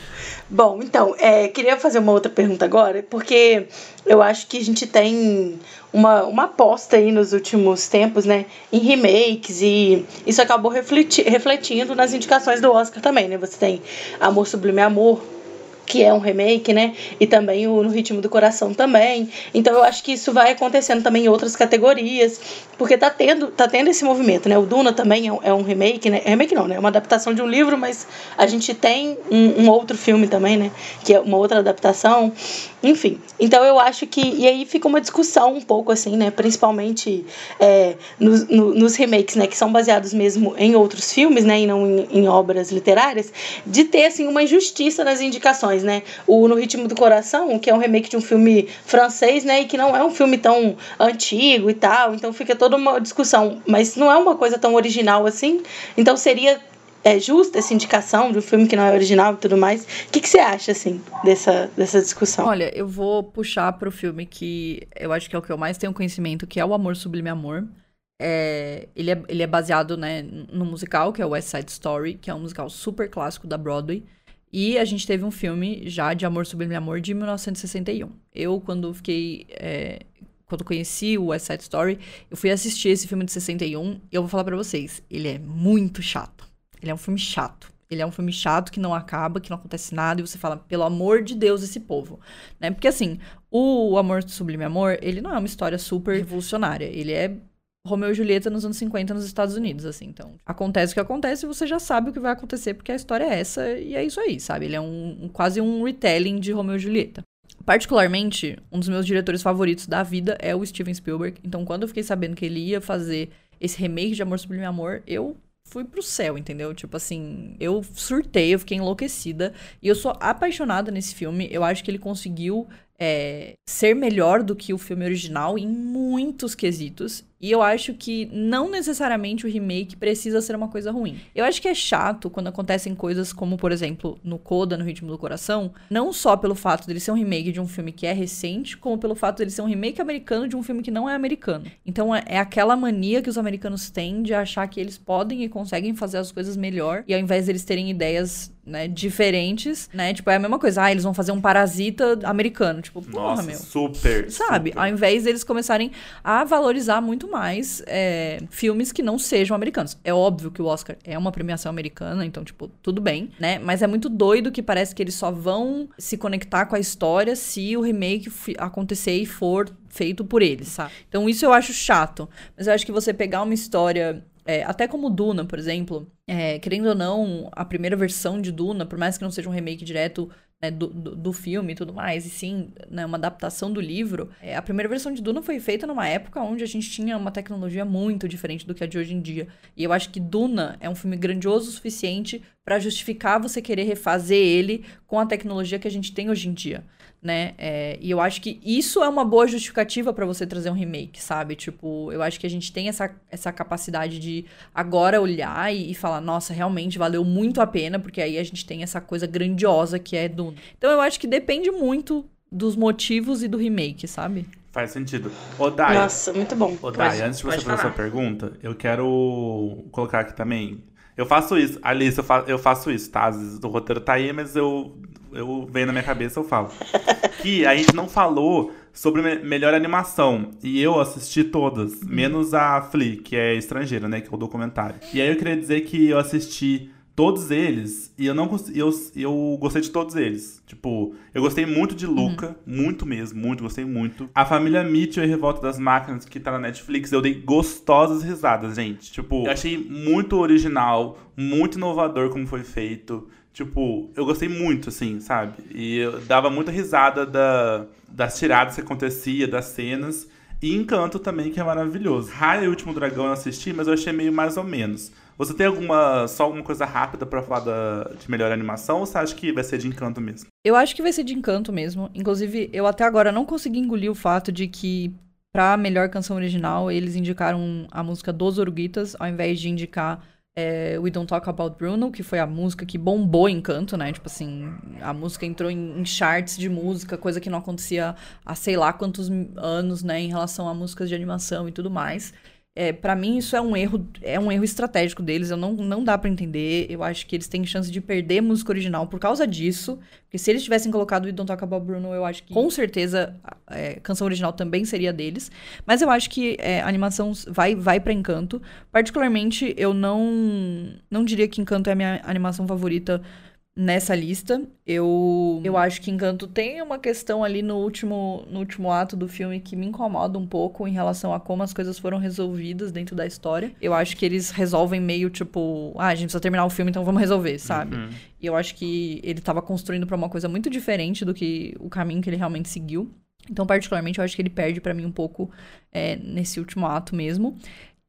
Bom, então, é, queria fazer uma outra pergunta agora, porque eu acho que a gente tem uma, uma aposta aí nos últimos tempos, né, em remakes, e isso acabou refleti- refletindo nas indicações do Oscar também, né? Você tem Amor Sublime Amor, que é um remake, né? E também o No Ritmo do Coração também. Então eu acho que isso vai acontecendo também em outras categorias, porque tá tendo, tá tendo esse movimento, né? O Duna também é um, é um remake, né? Remake não, né? É uma adaptação de um livro, mas a gente tem um, um outro filme também, né? Que é uma outra adaptação. Enfim, então eu acho que. E aí fica uma discussão um pouco assim, né? Principalmente é, nos, no- nos remakes, né? Que são baseados mesmo em outros filmes, né? E não em, em obras literárias, de ter, assim, uma injustiça nas indicações, né? O No Ritmo do Coração, que é um remake de um filme francês, né? E que não é um filme tão antigo e tal. Então fica toda uma discussão. Mas não é uma coisa tão original assim. Então seria é justa essa indicação de um filme que não é original e tudo mais. O que, que você acha, assim, dessa, dessa discussão? Olha, eu vou puxar pro filme que eu acho que é o que eu mais tenho conhecimento, que é o Amor Sublime Amor. É, ele, é, ele é baseado né, no musical, que é o West Side Story, que é um musical super clássico da Broadway. E a gente teve um filme já de Amor Sublime Amor de 1961. Eu, quando fiquei. é, quando conheci o West Side Story, eu fui assistir esse filme de 61 e eu vou falar pra vocês, ele é muito chato. Ele é um filme chato. Ele é um filme chato que não acaba, que não acontece nada, e você fala, pelo amor de Deus, esse povo. Né? Porque assim, o Amor Sublime Amor, ele não é uma história super revolucionária. Ele é Romeu e Julieta nos anos 50 nos Estados Unidos, assim. Então, acontece o que acontece e você já sabe o que vai acontecer, porque a história é essa e é isso aí, sabe? Ele é um, um- quase um retelling de Romeu e Julieta. Particularmente, um dos meus diretores favoritos da vida é o Steven Spielberg. Então, quando eu fiquei sabendo que ele ia fazer esse remake de Amor Sublime Amor, eu fui pro céu, entendeu? Tipo assim, eu surtei, eu fiquei enlouquecida. E eu sou apaixonada nesse filme. Eu acho que ele conseguiu é, ser melhor do que o filme original em muitos quesitos. E eu acho que não necessariamente o remake precisa ser uma coisa ruim. Eu acho que é chato quando acontecem coisas como, por exemplo, no Coda, no Ritmo do Coração, não só pelo fato dele ser um remake de um filme que é recente, como pelo fato dele ser um remake americano de um filme que não é americano. Então é, é aquela mania que os americanos têm de achar que eles podem e conseguem fazer as coisas melhor, e ao invés deles terem ideias né, diferentes, né? Tipo, é a mesma coisa. Ah, eles vão fazer um parasita americano. Tipo, porra, Nossa, meu. super. Sabe? super. Ao invés deles começarem a valorizar muito mais é, filmes que não sejam americanos. É óbvio que o Oscar é uma premiação americana, então, tipo, tudo bem, né? Mas é muito doido que parece que eles só vão se conectar com a história se o remake acontecer e for feito por eles, sabe? Então, isso eu acho chato. Mas eu acho que você pegar uma história. é, até como Duna, por exemplo, é, querendo ou não, a primeira versão de Duna, por mais que não seja um remake direto né, do, do, do filme e tudo mais, e sim né, uma adaptação do livro, é, a primeira versão de Duna foi feita numa época onde a gente tinha uma tecnologia muito diferente do que a de hoje em dia. E eu acho que Duna é um filme grandioso o suficiente para justificar você querer refazer ele com a tecnologia que a gente tem hoje em dia. Né? É, e eu acho que isso é uma boa justificativa para você trazer um remake, sabe? Tipo, eu acho que a gente tem essa, essa capacidade de agora olhar e, e falar, nossa, realmente valeu muito a pena, porque aí a gente tem essa coisa grandiosa que é Duna. Então eu acho que depende muito dos motivos e do remake, sabe? Faz sentido. Ô, Dai, Nossa, muito bom. ô, Dai Pode- antes de você fazer a sua pergunta, eu quero colocar aqui também. Eu faço isso. Alice, eu, fa eu faço isso, tá? Às vezes o roteiro tá aí, mas eu, eu venho na minha cabeça eu falo. que a gente não falou sobre me- melhor animação. E eu assisti todas, menos a Flea, que é estrangeira, né? Que é o documentário. E aí eu queria dizer que eu assisti todos eles e eu não eu, eu gostei de todos eles. Tipo, eu gostei muito de Luca, muito mesmo, muito, gostei muito. A família Mitchell e Revolta das Máquinas, que tá na Netflix, eu dei gostosas risadas, gente. Tipo, eu achei muito original, muito inovador como foi feito. Tipo, eu gostei muito, assim, sabe? E eu dava muita risada da, das tiradas que acontecia, das cenas. E Encanto também, que é maravilhoso. Raya e o Último Dragão eu assisti, mas eu achei meio mais ou menos. Você tem alguma só alguma coisa rápida pra falar da, de melhor animação ou você acha que vai ser de encanto mesmo? Eu acho que vai ser de encanto mesmo. Inclusive, eu até agora não consegui engolir o fato de que pra melhor canção original eles indicaram a música dos Oruguitas ao invés de indicar é, We Don't Talk About Bruno, que foi a música que bombou em canto, né? Tipo assim, a música entrou em, em, charts de música, coisa que não acontecia há sei lá quantos anos, né? Em relação a músicas de animação e tudo mais. É, para mim isso é um erro, é um erro estratégico deles, eu não, não dá para entender. Eu acho que eles têm chance de perder música original por causa disso. Porque se eles tivessem colocado o Don't Talk About Bruno, eu acho que com certeza a é, canção original também seria deles. Mas eu acho que é, a animação vai, vai para Encanto. Particularmente, eu não, não diria que Encanto é a minha animação favorita nessa lista. Eu, eu acho que Encanto tem uma questão ali no último, no último ato do filme que me incomoda um pouco em relação a como as coisas foram resolvidas dentro da história. Eu acho que eles resolvem meio tipo, ah, a gente precisa terminar o filme, então vamos resolver, sabe? Uhum. E eu acho que ele estava construindo para uma coisa muito diferente do que o caminho que ele realmente seguiu. Então, particularmente, eu acho que ele perde para mim um pouco é, nesse último ato mesmo.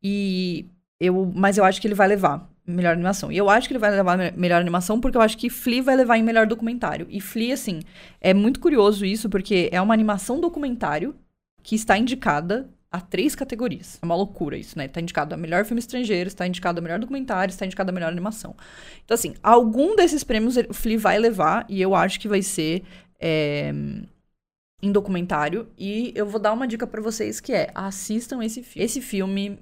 E eu, mas eu acho que ele vai levar melhor animação. E eu acho que ele vai levar melhor animação porque eu acho que Flea vai levar em melhor documentário. E Flea, assim, é muito curioso isso porque é uma animação documentário que está indicada a três categorias. É uma loucura isso, né? Está indicado a melhor filme estrangeiro, está indicado a melhor documentário, está indicado a melhor animação. Então, assim, algum desses prêmios o Flea vai levar e eu acho que vai ser é, em documentário. E eu vou dar uma dica para vocês que é assistam esse filme. Esse filme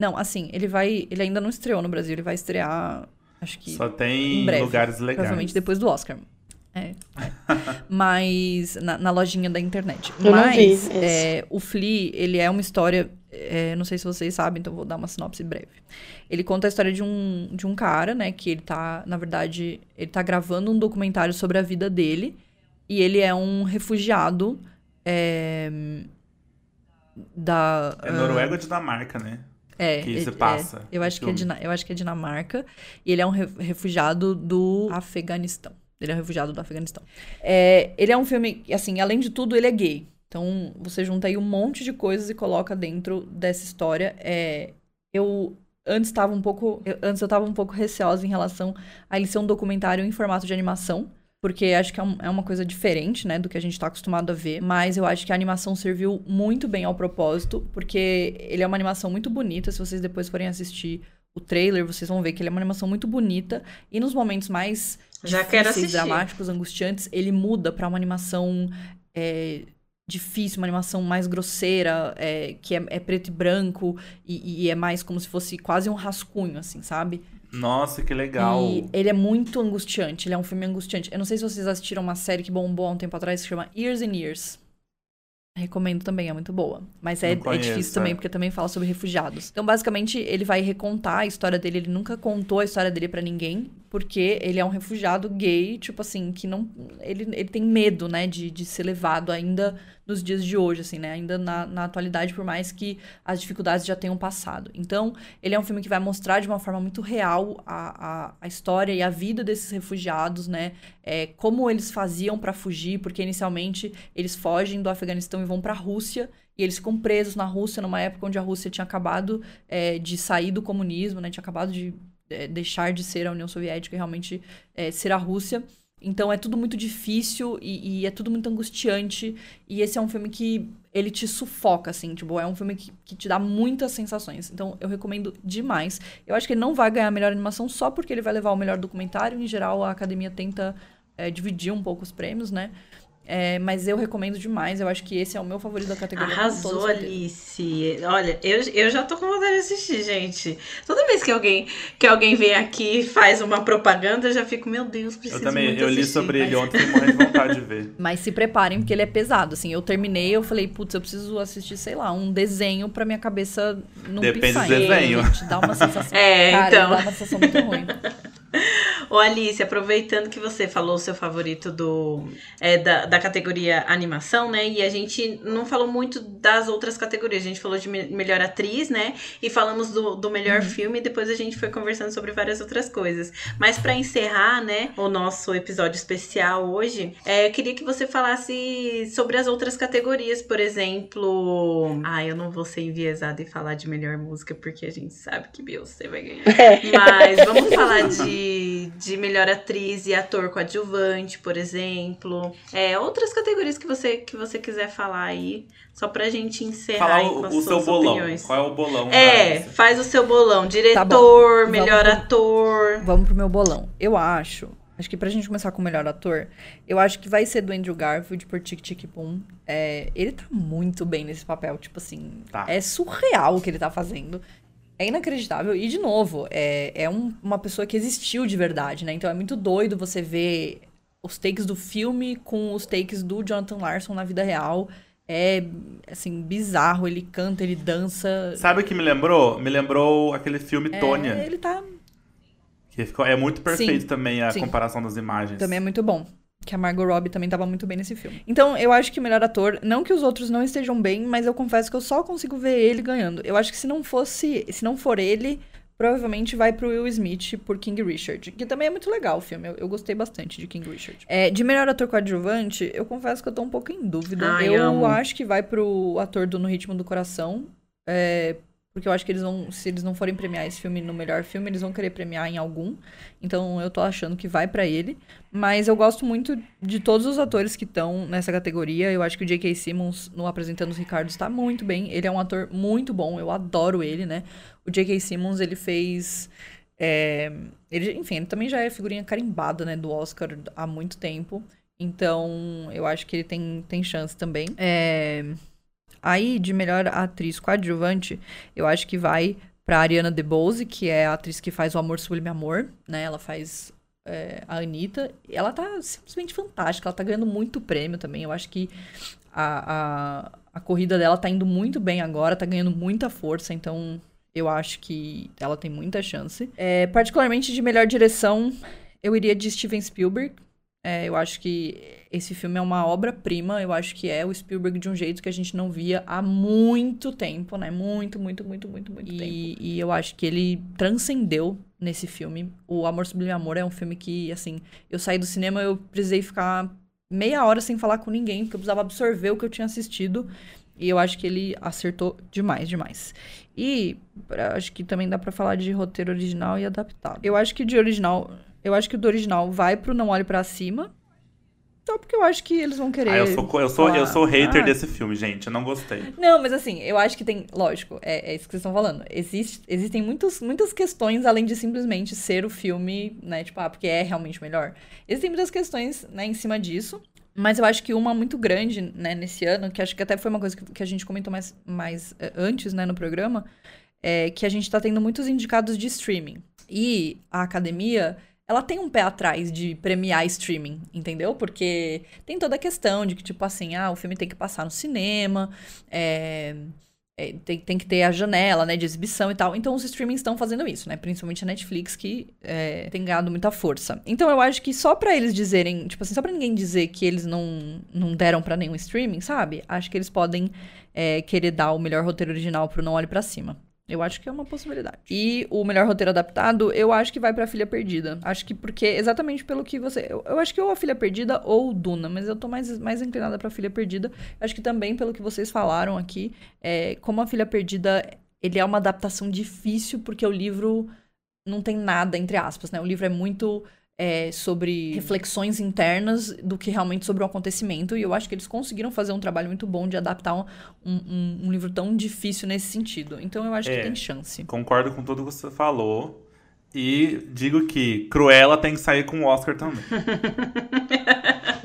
não, assim, ele vai. Ele ainda não estreou no Brasil, ele vai estrear. Acho que. Só tem breve, lugares legais. Provavelmente depois do Oscar. É. é. Mas. Na, na, lojinha da internet. Eu Mas é, o Flea, ele é uma história. É, não sei se vocês sabem, então vou dar uma sinopse breve. Ele conta a história de um, de um cara, né? Que ele tá, na verdade, ele tá gravando um documentário sobre a vida dele. E ele é um refugiado. É, da. É Noruega uh, ou Dinamarca, né? É, que se passa. É, eu, acho que é, eu acho que é Dinamarca. E ele é um refugiado do Afeganistão. Ele é um refugiado do Afeganistão. É, ele é um filme, assim, além de tudo, ele é gay. Então, você junta aí um monte de coisas e coloca dentro dessa história. É, eu antes estava um pouco, eu, antes eu estava um pouco receosa em relação a ele ser um documentário em formato de animação, porque acho que é, um, é, uma coisa diferente, né, do que a gente está acostumado a ver. Mas eu acho que a animação serviu muito bem ao propósito, porque ele é uma animação muito bonita. Se vocês depois forem assistir o trailer, vocês vão ver que ele é uma animação muito bonita. E nos momentos mais Já difíceis, dramáticos, angustiantes, ele muda para uma animação é, difícil, uma animação mais grosseira, é, que é, é, preto e branco, e, e é mais como se fosse quase um rascunho, assim, sabe? Nossa, que legal. E ele é muito angustiante, ele é um filme angustiante. Eu não sei se vocês assistiram uma série que bombou há um tempo atrás que se chama Years and Years. Recomendo também, é muito boa. Mas é, é difícil também, é. porque também fala sobre refugiados. Então, basicamente, ele vai recontar a história dele. Ele nunca contou a história dele para ninguém, porque ele é um refugiado gay, tipo assim, que não. Ele, ele tem medo, né, de, de ser levado ainda nos dias de hoje, assim, né? Ainda na, na atualidade, por mais que as dificuldades já tenham passado. Então, ele é um filme que vai mostrar de uma forma muito real a, a, a história e a vida desses refugiados, né? É, como eles faziam para fugir, porque inicialmente eles fogem do Afeganistão e vão para a Rússia e eles ficam presos na Rússia numa época onde a Rússia tinha acabado é, de sair do comunismo, né? Tinha acabado de é, deixar de ser a União Soviética e realmente é, ser a Rússia. Então é tudo muito difícil e, e, é tudo muito angustiante. E esse é um filme que ele te sufoca, assim, tipo, é um filme que, que te dá muitas sensações. Então eu recomendo demais. Eu acho que ele não vai ganhar a melhor animação só porque ele vai levar o melhor documentário. Em geral, a academia tenta é, dividir um pouco os prêmios, né? É, mas eu recomendo demais. Eu acho que esse é o meu favorito da categoria. Arrasou, Alice. Olha, eu, eu já tô com vontade de assistir, gente. Toda vez que alguém, que alguém vem aqui e faz uma propaganda, eu já fico, meu Deus, preciso Eu também, eu li sobre ele ontem e morri de vontade de ver. Mas se preparem, porque ele é pesado. Assim, eu terminei, eu falei, putz, eu preciso assistir, sei lá, um desenho pra minha cabeça não Depende pifar. do desenho. Gente, dá uma sensação. É, cara, então. Dá uma sensação muito ruim. Ô Alice, aproveitando que você falou o seu favorito do, é, da, da categoria animação, né? E a gente não falou muito das outras categorias. A gente falou de me melhor atriz, né? E falamos do, do melhor uhum. filme e depois a gente foi conversando sobre várias outras coisas. Mas para encerrar, né, o nosso episódio especial hoje, é, eu queria que você falasse sobre as outras categorias, por exemplo. Ah, eu não vou ser enviesada e falar de melhor música, porque a gente sabe que Beyoncé vai ganhar. Mas vamos falar de, de melhor atriz e ator coadjuvante, por exemplo. É, outras categorias que você, que você quiser falar aí, só pra gente encerrar Falar aí com o, seu bolão. Opiniões. Qual é o bolão? É, faz o seu bolão. Diretor, tá melhor vamos ator. Vamos pro meu bolão. Eu acho Acho que pra gente começar com o melhor ator, eu acho que vai ser do Andrew Garfield por Tic Tic Boom. É, ele tá muito bem nesse papel, tipo assim, tá. é surreal o que ele tá fazendo. É inacreditável. E, de novo, é, é um, uma pessoa que existiu de verdade, né? Então é muito doido você ver os takes do filme com os takes do Jonathan Larson na vida real. É, assim, bizarro. Ele canta, ele dança. Sabe o que me lembrou? Me lembrou aquele filme é, Tônia. Ele tá que ficou, é muito perfeito sim, também a sim. comparação das imagens. Também é muito bom. Que a Margot Robbie também estava muito bem nesse filme. Então, eu acho que o melhor ator, não que os outros não estejam bem, mas eu confesso que eu só consigo ver ele ganhando. Eu acho que se não fosse, se não for ele, provavelmente vai pro Will Smith por King Richard, que também é muito legal o filme. Eu, eu gostei bastante de King Richard. É, de melhor ator coadjuvante, eu confesso que eu tô um pouco em dúvida. Ai, eu amo. acho que vai pro ator do No Ritmo do Coração. É, porque eu acho que eles vão, se eles não forem premiar esse filme no melhor filme, eles vão querer premiar em algum. Então eu tô achando que vai para ele. Mas eu gosto muito de todos os atores que estão nessa categoria. Eu acho que o J.K. Simmons, no Apresentando os Ricardo, está muito bem. Ele é um ator muito bom, eu adoro ele, né? O J.K. Simmons, ele fez. É, ele, enfim, ele também já é figurinha carimbada, né, do Oscar há muito tempo. Então, eu acho que ele tem, tem chance também. É. Aí, de melhor atriz coadjuvante, eu acho que vai pra Ariana DeBose, que é a atriz que faz O Amor Sublime Amor, né? Ela faz é, a Anitta. Ela tá simplesmente fantástica, ela tá ganhando muito prêmio também. Eu acho que a, a, a corrida dela tá indo muito bem agora, tá ganhando muita força, então eu acho que ela tem muita chance. É, particularmente de melhor direção, eu iria de Steven Spielberg. É, eu acho que esse filme é uma obra-prima. Eu acho que é o Spielberg de um jeito que a gente não via há muito tempo, né? Muito, muito, muito, muito, muito e, tempo. E eu acho que ele transcendeu nesse filme. O Amor Sublime Amor é um filme que, assim, eu saí do cinema, eu precisei ficar meia hora sem falar com ninguém, porque eu precisava absorver o que eu tinha assistido. E eu acho que ele acertou demais, demais. E acho que também dá para falar de roteiro original e adaptado. Eu acho que de original eu acho que o do original vai pro Não Olhe para Cima. Só porque eu acho que eles vão querer. Ah, eu sou, eu sou, falar, eu sou hater ah, desse filme, gente. Eu não gostei. Não, mas assim, eu acho que tem. Lógico, é, é isso que vocês estão falando. Existe, existem muitos, muitas questões além de simplesmente ser o filme, né? Tipo, ah, porque é realmente melhor. Existem muitas questões, né, em cima disso. Mas eu acho que uma muito grande, né, nesse ano, que acho que até foi uma coisa que, que a gente comentou mais, mais uh, antes, né, no programa, é que a gente tá tendo muitos indicados de streaming. E a academia ela tem um pé atrás de premiar streaming, entendeu? Porque tem toda a questão de que, tipo assim, ah, o filme tem que passar no cinema, é, é, tem, tem que ter a janela, né, de exibição e tal. Então os streamings estão fazendo isso, né? Principalmente a Netflix, que é, tem ganhado muita força. Então eu acho que só para eles dizerem, tipo assim, só pra ninguém dizer que eles não, não deram para nenhum streaming, sabe? Acho que eles podem é, querer dar o melhor roteiro original pro Não Olhe para Cima. Eu acho que é uma possibilidade. E o melhor roteiro adaptado, eu acho que vai pra Filha Perdida. Acho que porque, exatamente pelo que você. Eu, eu acho que ou a Filha Perdida ou Duna, mas eu tô mais, mais inclinada pra Filha Perdida. Acho que também pelo que vocês falaram aqui, é, como a Filha Perdida, ele é uma adaptação difícil, porque o livro não tem nada, entre aspas, né? O livro é muito é, sobre reflexões internas do que realmente sobre o acontecimento. E eu acho que eles conseguiram fazer um trabalho muito bom de adaptar um, um, um livro tão difícil nesse sentido. Então eu acho é, que tem chance. Concordo com tudo que você falou. E digo que Cruella tem que sair com o Oscar também.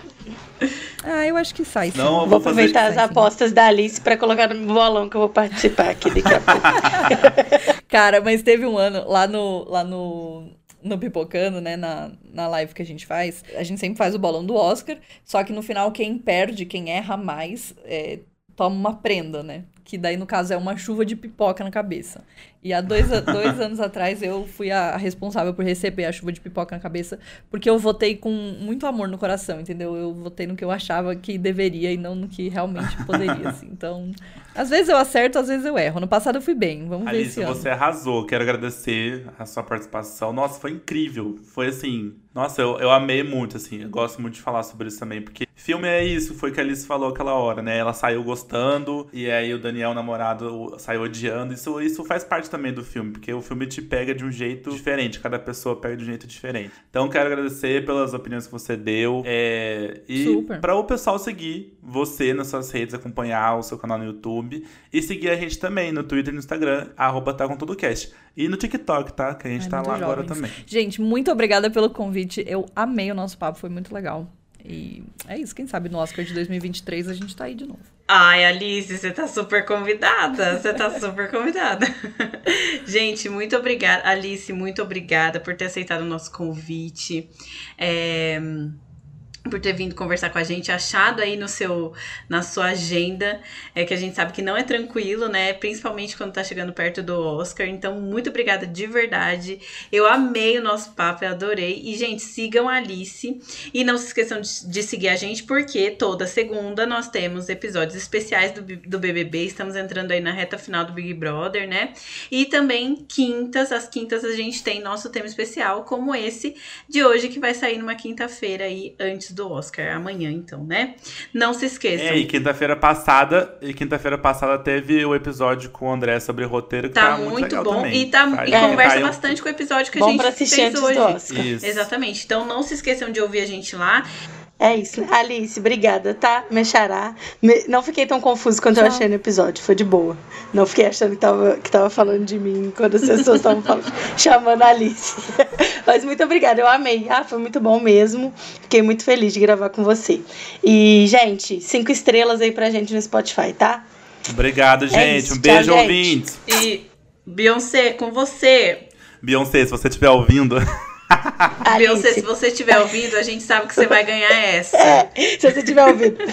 Ah, eu acho que sai. Sim. Não, vou, vou aproveitar as sai, apostas sim. da Alice para colocar no bolão que eu vou participar aqui daqui a pouco. Cara, mas teve um ano lá no, lá no no Pipocando, né, na, na live que a gente faz, a gente sempre faz o bolão do Oscar, só que no final quem perde, quem erra mais, é, toma uma prenda, né? Que daí, no caso, é uma chuva de pipoca na cabeça. E há dois, dois anos atrás eu fui a responsável por receber a chuva de pipoca na cabeça, porque eu votei com muito amor no coração, entendeu? Eu votei no que eu achava que deveria e não no que realmente poderia, assim. Então, às vezes eu acerto, às vezes eu erro. No passado eu fui bem, vamos Alice, ver esse ano. você arrasou. Quero agradecer a sua participação. Nossa, foi incrível. Foi assim. Nossa, eu, eu amei muito, assim. Eu gosto muito de falar sobre isso também, porque filme é isso. Foi o que a Alice falou aquela hora, né? Ela saiu gostando, e aí o Daniel, o namorado, saiu odiando. Isso, isso faz parte também do filme, porque o filme te pega de um jeito diferente. Cada pessoa pega de um jeito diferente. Então, quero agradecer pelas opiniões que você deu. É, e para o pessoal seguir você nas suas redes, acompanhar o seu canal no YouTube e seguir a gente também no Twitter e no Instagram, arroba tá com todo cast. E no TikTok, tá? Que a gente Ai, tá lá agora jovens. também. Gente, muito obrigada pelo convite. Eu amei o nosso papo, foi muito legal. E é isso, quem sabe no Oscar de 2023 a gente tá aí de novo. Ai, Alice, você tá super convidada. Você tá super convidada. Gente, muito obrigada. Alice, muito obrigada por ter aceitado o nosso convite. É, por ter vindo conversar com a gente, achado aí no seu, na sua agenda, é que a gente sabe que não é tranquilo, né? Principalmente quando tá chegando perto do Oscar. Então, muito obrigada de verdade. Eu amei o nosso papo, eu adorei. E, gente, sigam a Alice. E não se esqueçam de, de seguir a gente, porque toda segunda nós temos episódios especiais do, do BBB. Estamos entrando aí na reta final do Big Brother, né? E também quintas, as quintas a gente tem nosso tema especial, como esse de hoje, que vai sair numa quinta-feira aí, antes do Oscar, amanhã então, né? Não se esqueçam. É, e quinta-feira passada, e quinta-feira passada teve o episódio com o André sobre roteiro, que Tá, tá, muito, legal bom também. e, tá, Vai- e vai conversa um- bastante com o episódio que a Bom gente pra assistir fez hoje. do Oscar. Isso. Exatamente. Então não se esqueçam de ouvir a gente lá. É isso, né? Alice, obrigada, tá? Mexará. Me- Não fiquei tão confuso quanto eu Tchau. achei no episódio, foi de boa. Não fiquei achando que tava, que tava falando de mim quando as pessoas estavam falando- chamando a Alice. Mas muito obrigada, eu amei. Ah, foi muito bom mesmo. Fiquei muito feliz de gravar com você. E, gente, cinco estrelas aí pra gente no Spotify, tá? Obrigado, gente. É isso, um tchau, beijo, gente. ouvintes. E Beyoncé, com você. Beyoncé, se você estiver ouvindo. Beyoncé, se você estiver ouvindo, a gente sabe que você vai ganhar essa. é, se você estiver ouvindo.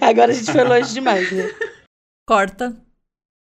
Agora a gente foi longe demais, né? Corta.